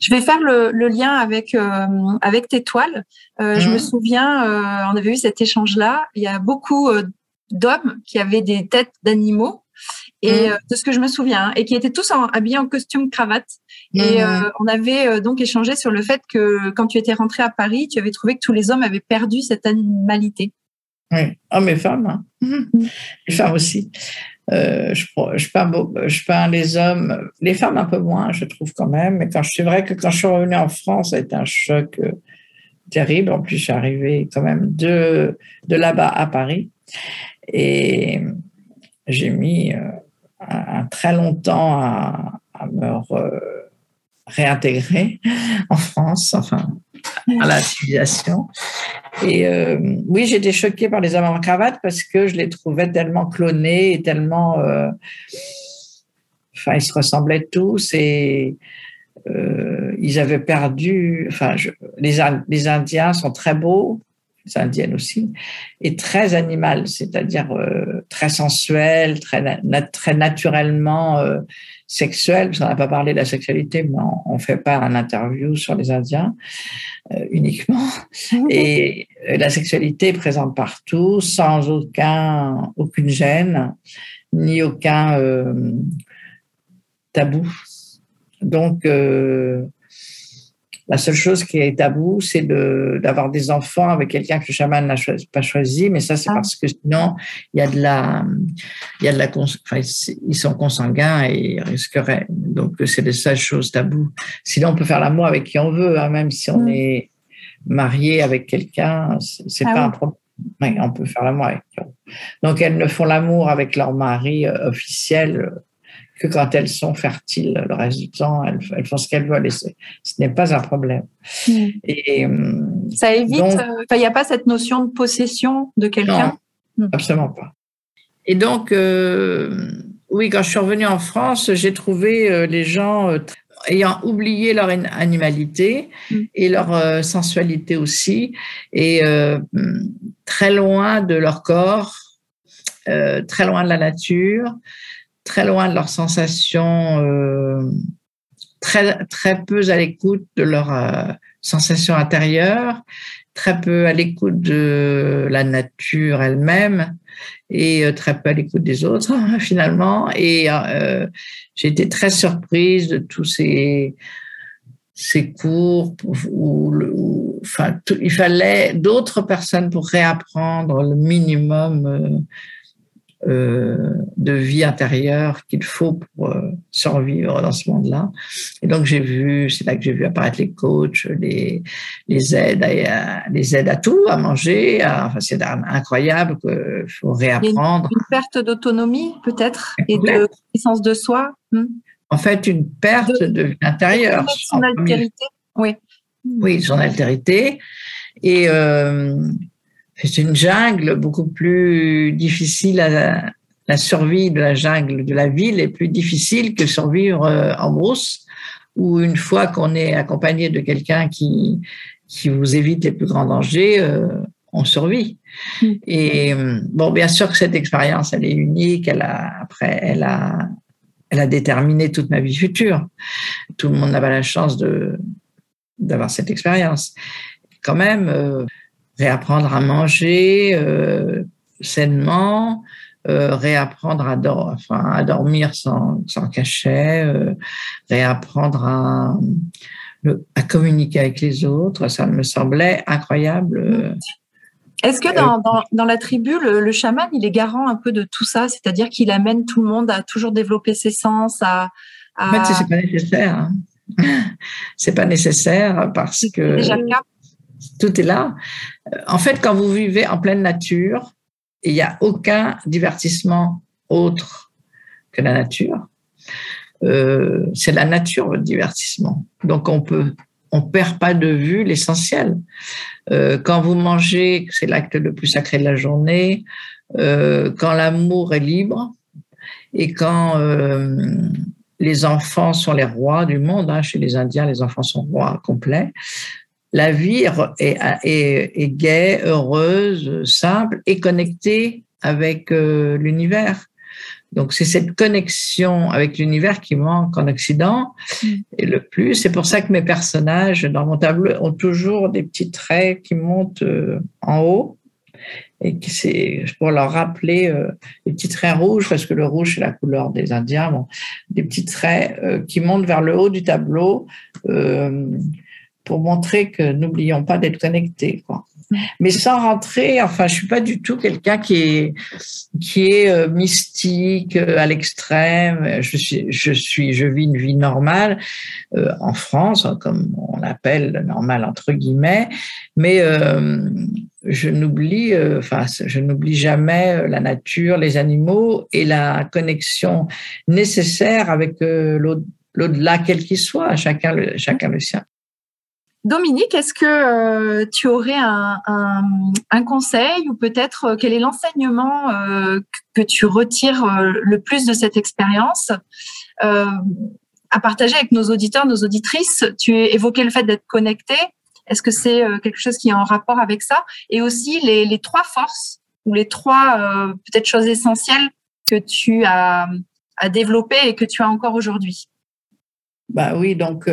Je vais faire le, le lien avec euh, avec tes toiles. Euh, mmh. Je me souviens, euh, on avait eu cet échange-là. Il y a beaucoup euh, d'hommes qui avaient des têtes d'animaux. Et mmh. de ce que je me souviens, hein, et qui étaient tous en, habillés en costume cravate. Mmh. Et on avait donc échangé sur le fait que quand tu étais rentré à Paris, tu avais trouvé que tous les hommes avaient perdu cette animalité. Oui, hommes et femmes, hein. les femmes aussi. Euh, je, je, peins, je peins les hommes, les femmes un peu moins, je trouve quand même. Mais quand c'est vrai que quand je suis revenue en France, ça a été un choc euh, terrible. En plus, je suis arrivée quand même de, de là-bas à Paris. Et j'ai mis euh, un, un, très longtemps à, à me re, réintégrer en France, enfin, à la civilisation. Et euh, oui, j'étais choquée par les hommes en cravate parce que je les trouvais tellement clonés et tellement. Euh, enfin, ils se ressemblaient tous et euh, ils avaient perdu. Enfin, les, Indiens sont très beaux, Indiennes aussi, et très animales, c'est-à-dire euh, très sensuels, très, na très naturellement euh, sexuels. Parce qu'on n'a pas parlé de la sexualité, mais on ne fait pas un interview sur les Indiens euh, uniquement. Et euh, la sexualité est présente partout, sans aucun, aucune gêne, ni aucun tabou. Donc, la seule chose qui est tabou, c'est d'avoir des enfants avec quelqu'un que le chaman n'a choisi, pas choisi, mais ça, c'est ah. parce que sinon, il y a de la, il y a de la, enfin, ils sont consanguins et ils risqueraient. Donc, c'est les seules choses taboues. Sinon, on peut faire l'amour avec qui on veut, hein, même si on mmh. est marié avec quelqu'un, c'est ah pas oui. un problème. Oui, on peut faire l'amour avec. Donc, elles ne font l'amour avec leur mari euh, officiel que quand elles sont fertiles. Le reste du temps, elles, elles font ce qu'elles veulent et ce n'est pas un problème. Mmh. Et, ça évite, il n'y euh, a pas cette notion de possession de quelqu'un? Mmh. absolument pas. Et donc, euh, oui, quand je suis revenue en France, j'ai trouvé euh, les gens euh, ayant oublié leur animalité mmh. et leur euh, sensualité aussi, et très loin de leur corps, très loin de la nature, très loin de leurs sensations, euh, très, très peu à l'écoute de leurs euh, sensations intérieures, très peu à l'écoute de la nature elle-même et euh, très peu à l'écoute des autres finalement. Et euh, j'ai été très surprise de tous ces ces cours où, enfin, il fallait d'autres personnes pour réapprendre le minimum euh, de vie intérieure qu'il faut pour euh, survivre dans ce monde-là. Et donc j'ai vu, c'est là que j'ai vu apparaître les coachs, les, les aides, à, les aides à tout, à manger. enfin, c'est incroyable qu'il faut réapprendre. Une, perte d'autonomie peut-être et de puissance de soi. Hmm? En fait, une perte de, vie intérieure. Son altérité, oui. Oui, son altérité. Et euh, c'est une jungle beaucoup plus difficile à la survie de la jungle de la ville est plus difficile que survivre euh, en brousse où une fois qu'on est accompagné de quelqu'un qui qui vous évite les plus grands dangers euh, on survit. Mm. et bon bien sûr que cette expérience elle est unique elle a après elle a elle a déterminé toute ma vie future. Tout le monde n'a pas la chance de d'avoir cette expérience. Quand même euh, réapprendre à manger euh, sainement, euh, réapprendre à, enfin, à dormir sans, sans cachet, euh, réapprendre à, à communiquer avec les autres. Ça me semblait incroyable. Est-ce que dans, dans, dans, la tribu, le, le, chaman, il est garant un peu de tout ça? C'est-à-dire qu'il amène tout le monde à toujours développer ses sens à, à... En fait, c'est pas nécessaire. Hein. c'est pas nécessaire parce que... Déjà le cas tout est là. En fait, quand vous vivez en pleine nature, il n'y a aucun divertissement autre que la nature. Euh, c'est la nature votre divertissement. Donc on peut, on perd pas de vue l'essentiel. Euh, quand vous mangez, c'est l'acte le plus sacré de la journée. Euh, quand l'amour est libre et quand les enfants sont les rois du monde. Hein, chez les Indiens, les enfants sont rois complets la vie est, est, gaie, heureuse, simple et connectée avec euh, l'univers. Donc c'est cette connexion avec l'univers qui manque en Occident mm. et le plus. C'est pour ça que mes personnages dans mon tableau ont toujours des petits traits qui montent euh, en haut et qui c'est pour leur rappeler euh, les petits traits rouges parce que le rouge c'est la couleur des Indiens. des petits traits qui montent vers le haut du tableau pour montrer que n'oublions pas d'être connectés. Quoi. Mais sans rentrer, enfin, je suis pas du tout quelqu'un qui est qui est euh, mystique euh, à l'extrême. Je suis, je suis, je vis une vie normale euh, en France, comme on l'appelle normale entre guillemets. Mais euh, je n'oublie, enfin, je n'oublie jamais la nature, les animaux et la connexion nécessaire avec l'au-delà, quel qu'il soit, chacun le, chacun le sien. Dominique, est-ce que euh, tu aurais un, conseil ou peut-être euh, quel est l'enseignement euh, que tu retires le plus de cette expérience? À partager avec nos auditeurs, nos auditrices Tu évoquais le fait d'être connecté. Est-ce que c'est quelque chose qui est en rapport avec ça? Et aussi les, trois forces ou les trois peut-être choses essentielles que tu as, as développées et que tu as encore aujourd'hui bah oui, donc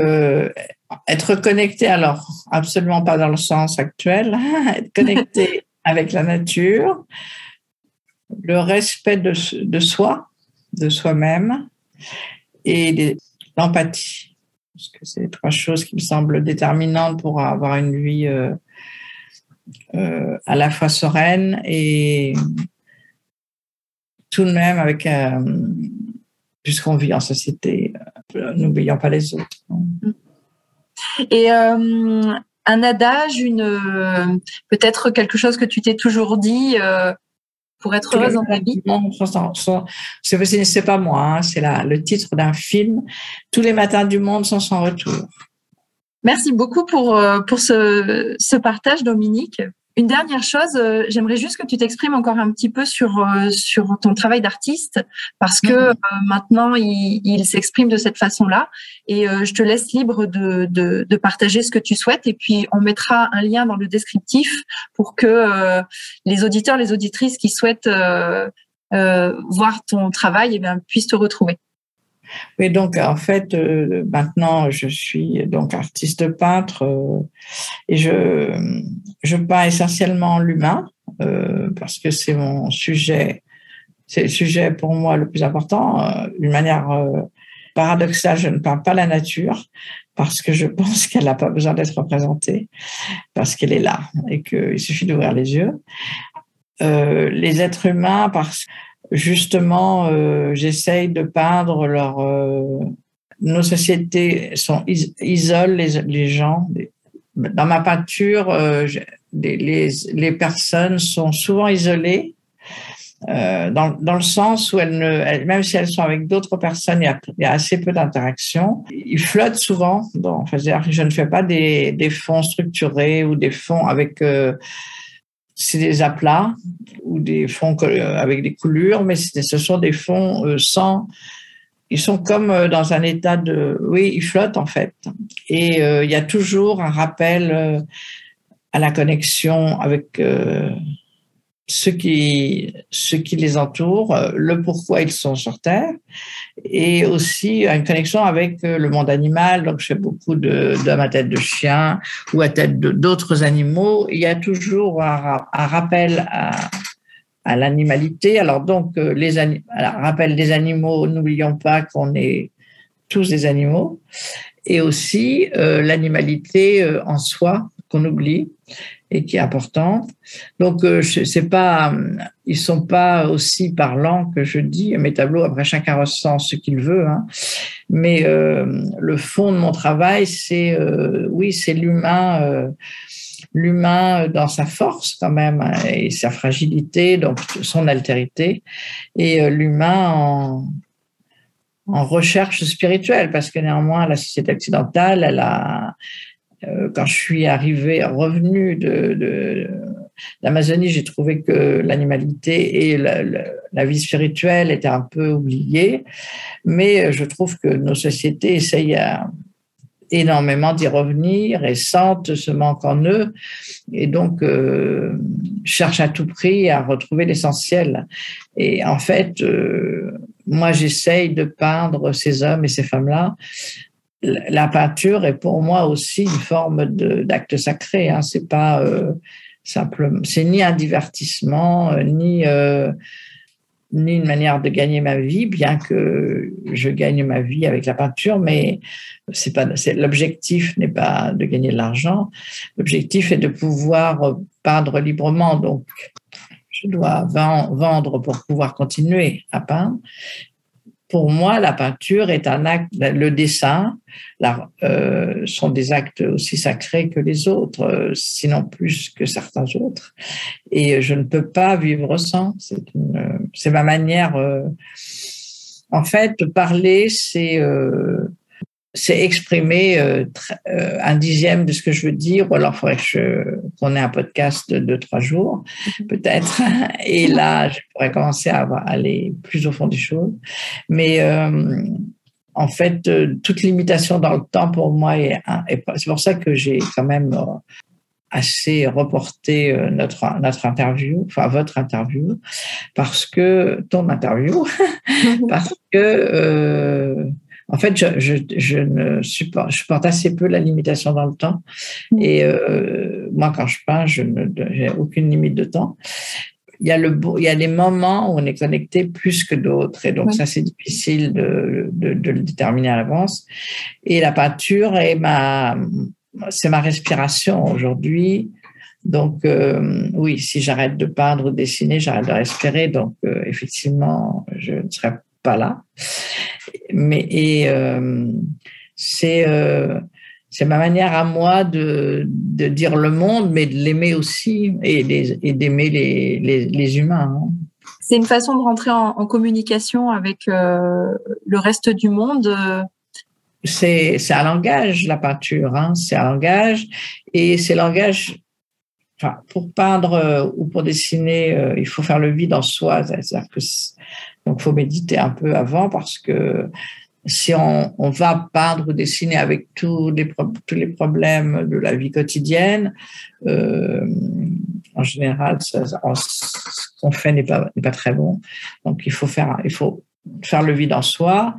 être connecté, alors absolument pas dans le sens actuel, être connecté avec la nature, le respect de, de soi, de soi-même et l'empathie. Parce que c'est trois choses qui me semblent déterminantes pour avoir une vie euh, euh, à la fois sereine et tout de même avec, euh, puisqu'on vit en société, n'oublions pas les autres. Mm. Et euh, un adage, une peut-être quelque chose que tu t'es toujours dit euh, pour être heureuse dans ta vie? C'est pas moi, hein, c'est le titre d'un film. Tous les matins du monde sont sans retour. Merci beaucoup pour, euh, pour ce, ce partage, Dominique. Une dernière chose, euh, j'aimerais juste que tu t'exprimes encore un petit peu sur euh, sur ton travail d'artiste parce que mhm. euh, maintenant il, il s'exprime de cette façon-là et je te laisse libre de, de, de partager ce que tu souhaites et puis on mettra un lien dans le descriptif pour que les auditeurs, les auditrices qui souhaitent voir ton travail eh bien, puissent te retrouver. Oui, donc en fait, euh, maintenant, je suis donc artiste peintre euh, et je, je peins essentiellement l'humain euh, parce que c'est mon sujet, c'est le sujet pour moi le plus important. D'une manière paradoxale, je ne peins pas la nature parce que je pense qu'elle n'a pas besoin d'être représentée, parce qu'elle est là et qu'il suffit d'ouvrir les yeux. les êtres humains, parce justement, euh, j'essaye de peindre leur. Euh, nos sociétés sont, isolent les, gens. Dans ma peinture, euh, les, les, personnes sont souvent isolées. Dans, dans, le sens où elles ne, même si elles sont avec d'autres personnes, il y, a, il y a, assez peu d'interaction. Ils flottent souvent. Donc, je ne fais pas des, des fonds structurés ou des fonds avec c'est des aplats ou des fonds avec des coulures, mais ce sont des fonds euh, sans. Ils sont comme euh, dans un état de. Oui, ils flottent en fait. Et euh, il y a toujours un rappel à la connexion avec ce qui, ce qui les entoure, euh, le pourquoi ils sont sur Terre, et aussi une connexion avec euh, le monde animal. Donc, je fais beaucoup d'hommes à tête de chien ou à tête d'autres animaux. Il y a toujours un, rappel à, l'animalité. Alors, donc, euh, les rappel des animaux, n'oublions pas qu'on est tous des animaux, et aussi l'animalité en soi qu'on oublie et qui est importante. Donc, euh, c'est pas, ils sont pas aussi parlants que je dis mes tableaux. Après, chacun ressent ce qu'il veut. Hein. Mais euh, le fond de mon travail, c'est, euh, oui, c'est l'humain, euh, l'humain dans sa force quand même hein, et sa fragilité, donc son altérité, et l'humain en recherche spirituelle, parce que néanmoins, la société occidentale, elle a, euh, quand je suis arrivée, revenue de, l'Amazonie, j'ai trouvé que l'animalité et la, la, vie spirituelle étaient un peu oubliées, mais je trouve que nos sociétés essayent énormément d'y revenir et sentent ce manque en eux et donc euh, cherchent à tout prix à retrouver l'essentiel. Et en fait, euh, moi, j'essaye de peindre ces hommes et ces femmes-là la peinture est pour moi aussi une forme d'acte sacré. Hein. C'est pas euh, simplement, c'est ni un divertissement, euh, ni euh, ni une manière de gagner ma vie, bien que je gagne ma vie avec la peinture, mais c'est pas l'objectif n'est pas de gagner de l'argent. L'objectif est de pouvoir peindre librement. Donc, je dois vendre pour pouvoir continuer à peindre pour moi, la peinture est un acte, le dessin euh, sont des actes aussi sacrés que les autres, euh, sinon plus que certains autres. Et je ne peux pas vivre sans. C'est ma manière. Euh, en fait, parler, c'est c'est exprimer euh, euh, un dixième de ce que je veux dire, ou alors il faudrait qu'on ait un podcast de deux, trois jours, mhm. peut-être. Et là, je pourrais commencer à aller plus au fond des choses. Mais euh, en fait, toute limitation dans le temps pour moi est, c'est pour ça que j'ai quand même assez reporté notre notre interview, enfin votre interview, parce que ton interview, parce que en fait, je, je, je, ne supporte, je assez peu la limitation dans le temps. Mm. Et euh, moi, quand je peins, je n'ai aucune limite de temps. Il y, a le, il y a des moments où on est connecté plus que d'autres. Et donc, ça, c'est difficile de, de, de, le déterminer à l'avance. Et la peinture est ma, c'est ma respiration aujourd'hui. Donc, euh, oui, si j'arrête de peindre ou de dessiner, j'arrête de respirer. Donc, euh, effectivement, je ne serai pas là. Mais et euh, c'est euh, c'est ma manière à moi de, de, dire le monde, mais de l'aimer aussi et, d'aimer les, les, les, humains. Hein. C'est une façon de rentrer en, communication avec euh, le reste du monde. C'est un langage, la peinture. Hein. C'est un langage et c'est langage. Pour peindre ou pour dessiner, il faut faire le vide en soi. C'est-à-dire que donc, faut méditer un peu avant parce que si on, va peindre ou dessiner avec tous les, problèmes de la vie quotidienne, euh, en général, ce qu'on fait n'est pas, très bon. Donc, il faut faire, il faut faire le vide en soi.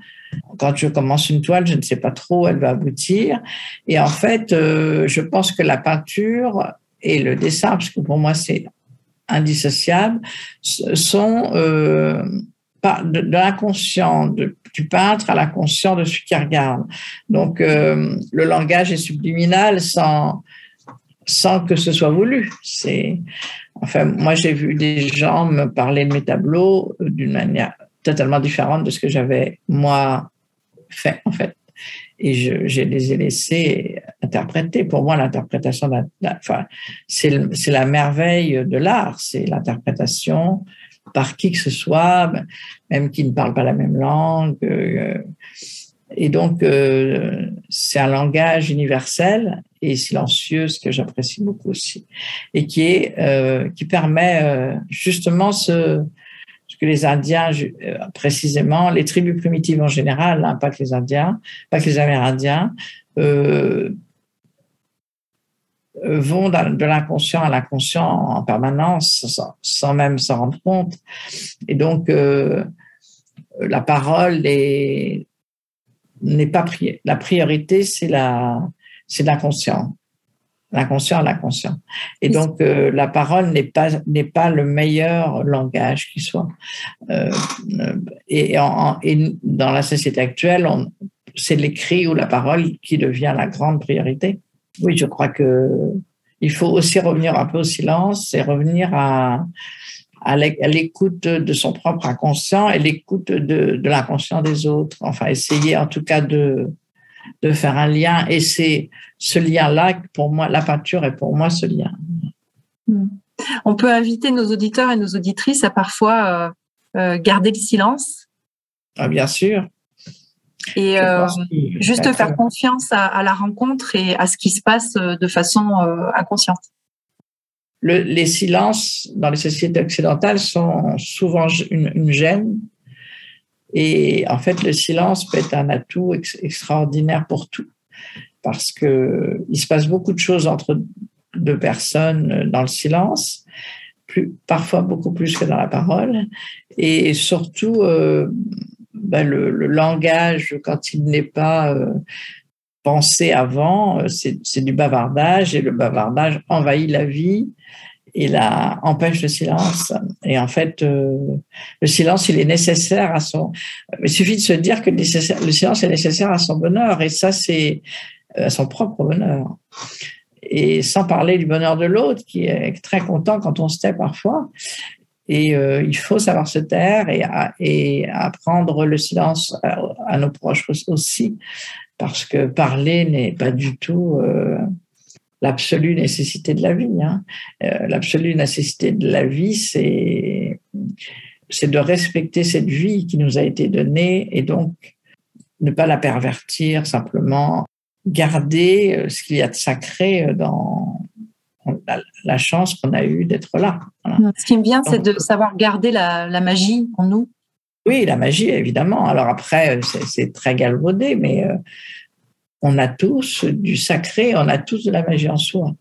Quand je commence une toile, je ne sais pas trop où elle va aboutir. Et en fait, euh, je pense que la peinture et le dessin, parce que pour moi c'est indissociable, sont euh, de, l'inconscient du peintre à l'inconscient de celui qui regarde. Donc, euh, le langage est subliminal sans, sans que ce soit voulu. Enfin, moi, j'ai vu des gens me parler de mes tableaux d'une manière totalement différente de ce que j'avais, moi, fait, en fait. Et je, les ai laissés interpréter. Pour moi, l'interprétation, c'est la merveille de l'art, c'est l'interprétation par qui que ce soit, même qui ne parle pas la même langue. Euh, et donc, euh, c'est un langage universel et silencieux, ce que j'apprécie beaucoup aussi, et qui euh, permet justement ce les Indiens, précisément, les tribus primitives en général, hein, pas que les Indiens, pas que les Amérindiens, euh, vont de l'inconscient à l'inconscient en permanence sans, même s'en rendre compte. Et donc, euh, la parole n'est pas la priorité, c'est la c'est l'inconscient, l'inconscient à l'inconscient. Et donc, euh, la parole n'est pas n'est pas le meilleur langage qui soit. et, et, dans la société actuelle, c'est l'écrit ou la parole qui devient la grande priorité. Oui, je crois que il faut aussi revenir un peu au silence et revenir à, à l'écoute de son propre inconscient et l'écoute de, de l'inconscient des autres. Enfin, essayer en tout cas de, de faire un lien. Et c'est ce lien-là, pour moi, la peinture est pour moi ce lien. Hmm. On peut inviter nos auditeurs et nos auditrices à parfois euh, euh, garder le silence. Ah, bien sûr. Et euh, juste faire confiance à, la rencontre et à ce qui se passe de façon euh, inconsciente. les silences dans les sociétés occidentales sont souvent une, gêne. Et en fait, le silence peut être un atout extraordinaire pour tout. Parce que il se passe beaucoup de choses entre deux personnes dans le silence, parfois beaucoup plus que dans la parole. Et surtout, ben, le, langage, quand il n'est pas euh, pensé avant, euh, c'est du bavardage et le bavardage envahit la vie et la, empêche le silence. Et en fait, euh, le silence, il est nécessaire à son. Il suffit de se dire que le silence est nécessaire à son bonheur et ça, c'est à son propre bonheur. Et sans parler du bonheur de l'autre, qui est très content quand on se tait parfois. Et euh, il faut savoir se taire et, et apprendre le silence à, nos proches aussi, parce que parler n'est pas du tout euh, l'absolue nécessité de la vie. Hein. Euh, l'absolue nécessité de la vie, c'est c'est de respecter cette vie qui nous a été donnée et donc ne pas la pervertir, simplement garder ce qu'il y a de sacré dans, la, chance qu'on a eue d'être là. Ce qui me vient, c'est de savoir garder la, magie en nous. Oui, la magie, évidemment. Alors après, c'est très galvaudé, mais euh, on a tous du sacré, on a tous de la magie en soi.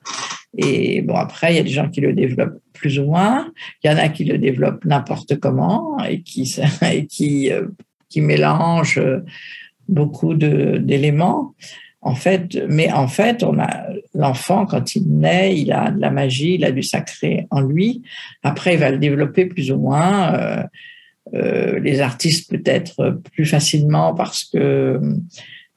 Et bon, après, il y a des gens qui le développent plus ou moins. Il y en a qui le développent n'importe comment et qui, et qui, euh, qui mélangent beaucoup d'éléments. En fait, mais en fait, on a l'enfant quand il naît, il a de la magie, il a du sacré en lui. Après, il va le développer plus ou moins. Euh, euh, les artistes peut-être plus facilement parce que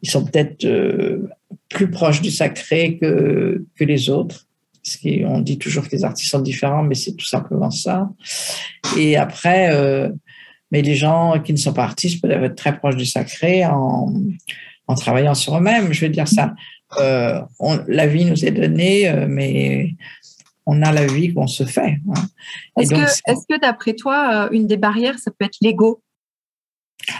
ils sont peut-être euh, plus proches du sacré que que les autres. Parce qu'on dit toujours que les artistes sont différents, mais c'est tout simplement ça. Et après, mais les gens qui ne sont pas artistes peuvent être très proches du sacré en en travaillant sur eux-mêmes. Je veux dire ça. Euh, la vie nous est donnée, euh, mais on a la vie qu'on se fait. Hein. Est-ce que, d'après toi, euh, une des barrières, ça peut être l'ego?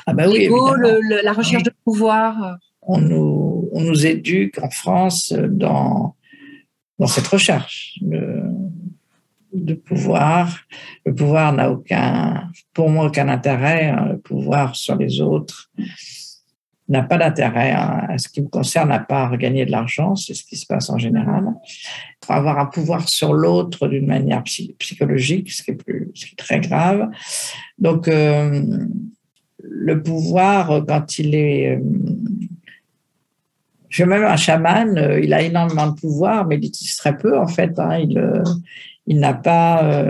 Ah bah oui, L'ego, la recherche de pouvoir. On nous, on nous éduque en France dans, dans cette recherche de, pouvoir. Le pouvoir n'a aucun, pour moi, aucun intérêt. Hein, le pouvoir sur les autres, n'a pas d'intérêt à, ce qui me concerne à part gagner de l'argent, c'est ce qui se passe en général. Pour avoir un pouvoir sur l'autre d'une manière psychologique, ce qui est plus, ce qui est très grave. Donc, euh, le pouvoir, quand il est, euh, je même un chaman, euh, il a énormément de pouvoir, mais il utilise très peu en fait. Hein, il, il n'a pas,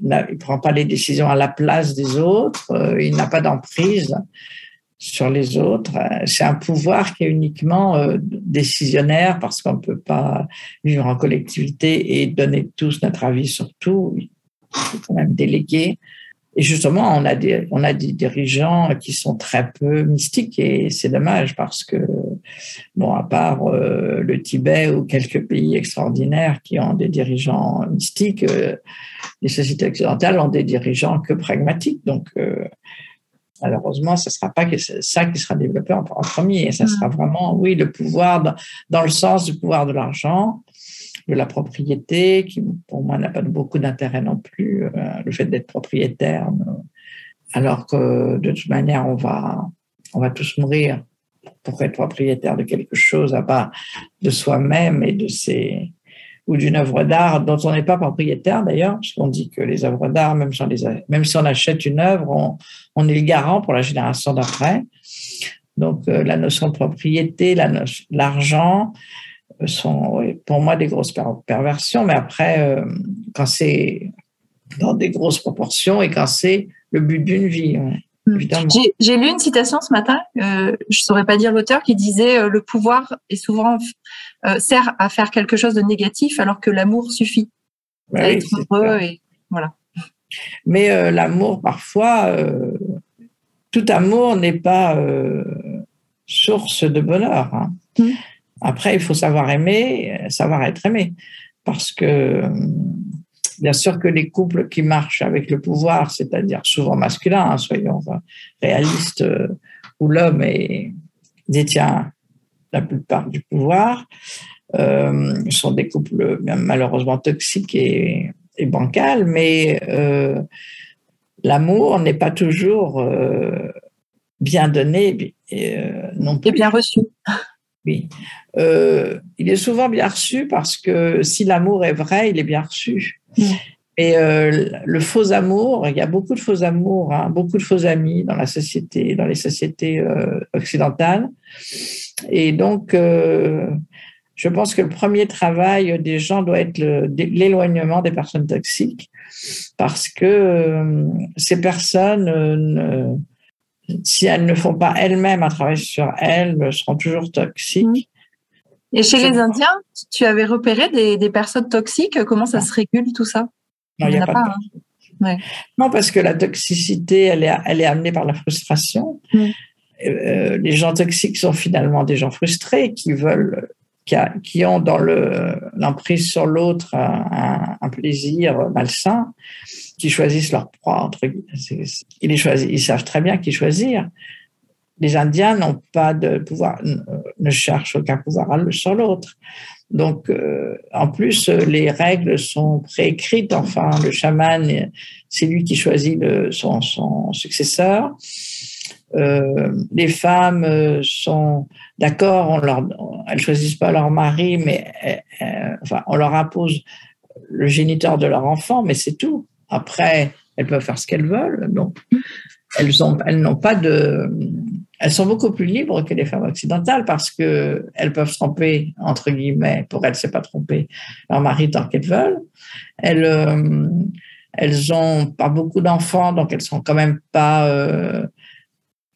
il, il prend pas les décisions à la place des autres, il n'a pas d'emprise. sur les autres. C'est un pouvoir qui est uniquement euh, décisionnaire parce qu'on ne peut pas vivre en collectivité et donner tous notre avis sur tout. Il faut quand même déléguer. Et justement, on a des, on a des dirigeants qui sont très peu mystiques et c'est dommage parce que, bon, à part euh, le Tibet ou quelques pays extraordinaires qui ont des dirigeants mystiques, euh, les sociétés occidentales ont des dirigeants que pragmatiques. Donc, euh, malheureusement, ce ne sera pas ça qui sera développé en, premier. Ça sera mm. vraiment, oui, le pouvoir dans le sens du pouvoir de l'argent de la propriété, qui pour moi n'a pas beaucoup d'intérêt non plus, le fait d'être propriétaire, alors que de toute manière, on va, on va tous mourir pour être propriétaire de quelque chose à part de soi-même et de ses ou d'une œuvre d'art dont on n'est pas propriétaire d'ailleurs, parce qu'on dit que les œuvres d'art, même, si on achète une œuvre, on, est le garant pour la génération d'après. Donc euh, la notion de propriété, l'argent, sont pour moi des grosses perversions, mais après, euh, quand c'est dans des grosses proportions et quand c'est le but d'une vie. J'ai lu une citation ce matin, euh, je ne saurais pas dire l'auteur, qui disait euh, le pouvoir est souvent sert à faire quelque chose de négatif alors que l'amour suffit à être heureux et voilà. Mais l'amour parfois, tout amour n'est pas source de bonheur. Hein. Hmm. Après, il faut savoir aimer, savoir être aimé. Parce que, bien sûr que les couples qui marchent avec le pouvoir, c'est-à-dire souvent masculins, hein, soyons réalistes, euh, où l'homme détient la plupart du pouvoir, euh, sont des couples malheureusement toxiques et, et bancals, mais euh, l'amour n'est pas toujours bien donné non plus. Et bien reçu. Oui. Euh, il est souvent bien reçu parce que si l'amour est vrai, il est bien reçu. Mm. Et euh, le faux amour, il y a beaucoup de faux amours, hein, beaucoup de faux amis dans la société, dans les sociétés euh, occidentales. Et donc, je pense que le premier travail des gens doit être l'éloignement des personnes toxiques, parce que ces personnes si elles ne font pas elles-mêmes un travail sur elles, seront toujours toxiques. Et chez les Indiens, tu avais repéré des, personnes toxiques? Comment ça se régule tout ça? Non, il n'y a, pas. Hein. Non, parce que la toxicité, elle est, elle est amenée par la frustration. Mm. Euh, les gens toxiques sont finalement des gens frustrés qui veulent, qui, ont dans l'emprise sur l'autre un, un, plaisir malsain qui choisissent leur proie, entre choisissent, ils savent très bien qui choisir. Les Indiens n'ont pas de pouvoir, ne cherchent aucun pouvoir sur l'autre. Donc, euh, en plus, les règles sont préécrites. Enfin, le chaman, c'est lui qui choisit son, successeur. Euh, les femmes euh, sont d'accord, elles choisissent pas leur mari, mais enfin, on leur impose le géniteur de leur enfant, mais c'est tout. Après, elles peuvent faire ce qu'elles veulent. Donc, elles ont, elles n'ont pas de, elles sont beaucoup plus libres que les femmes occidentales parce que elles peuvent tromper entre guillemets. Pour elles, c'est pas tromper leur mari tant qu'elles veulent. Elles, euh, elles ont pas beaucoup d'enfants, donc elles sont quand même pas. Euh,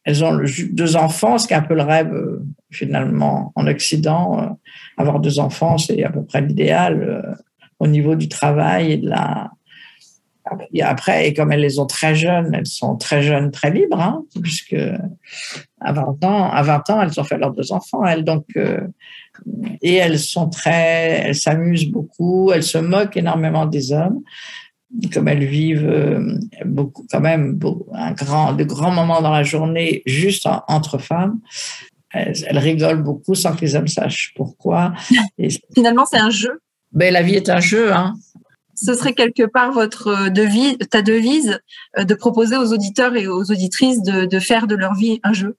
elles ont deux enfants, ce qui est un peu le rêve euh, finalement en Occident. avoir deux enfants, c'est à peu près l'idéal au niveau du travail et de la après, et comme elles les ont très jeunes, elles sont très jeunes, très libres, hein, puisque à 20 ans, à 20 ans, elles ont fait leurs deux enfants, elles. Donc, euh, et elles sont très, elles s'amusent beaucoup, elles se moquent énormément des hommes, comme elles vivent euh, beaucoup, quand même, un grand, de grands moments dans la journée juste entre femmes. Elles, rigolent beaucoup sans que les hommes sachent pourquoi. Et Finalement, c'est un jeu? Ben, la vie est un jeu, hein ce serait quelque part votre euh, devise, ta devise, euh, de proposer aux auditeurs et aux auditrices de, faire de leur vie un jeu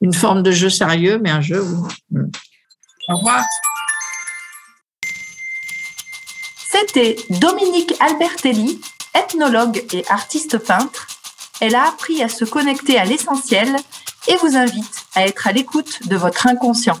Une forme de jeu sérieux, mais un jeu, oui. Au revoir. C'était Dominique Albertelli, ethnologue et artiste peintre. Elle a appris à se connecter à l'essentiel et vous invite à être à l'écoute de votre inconscient.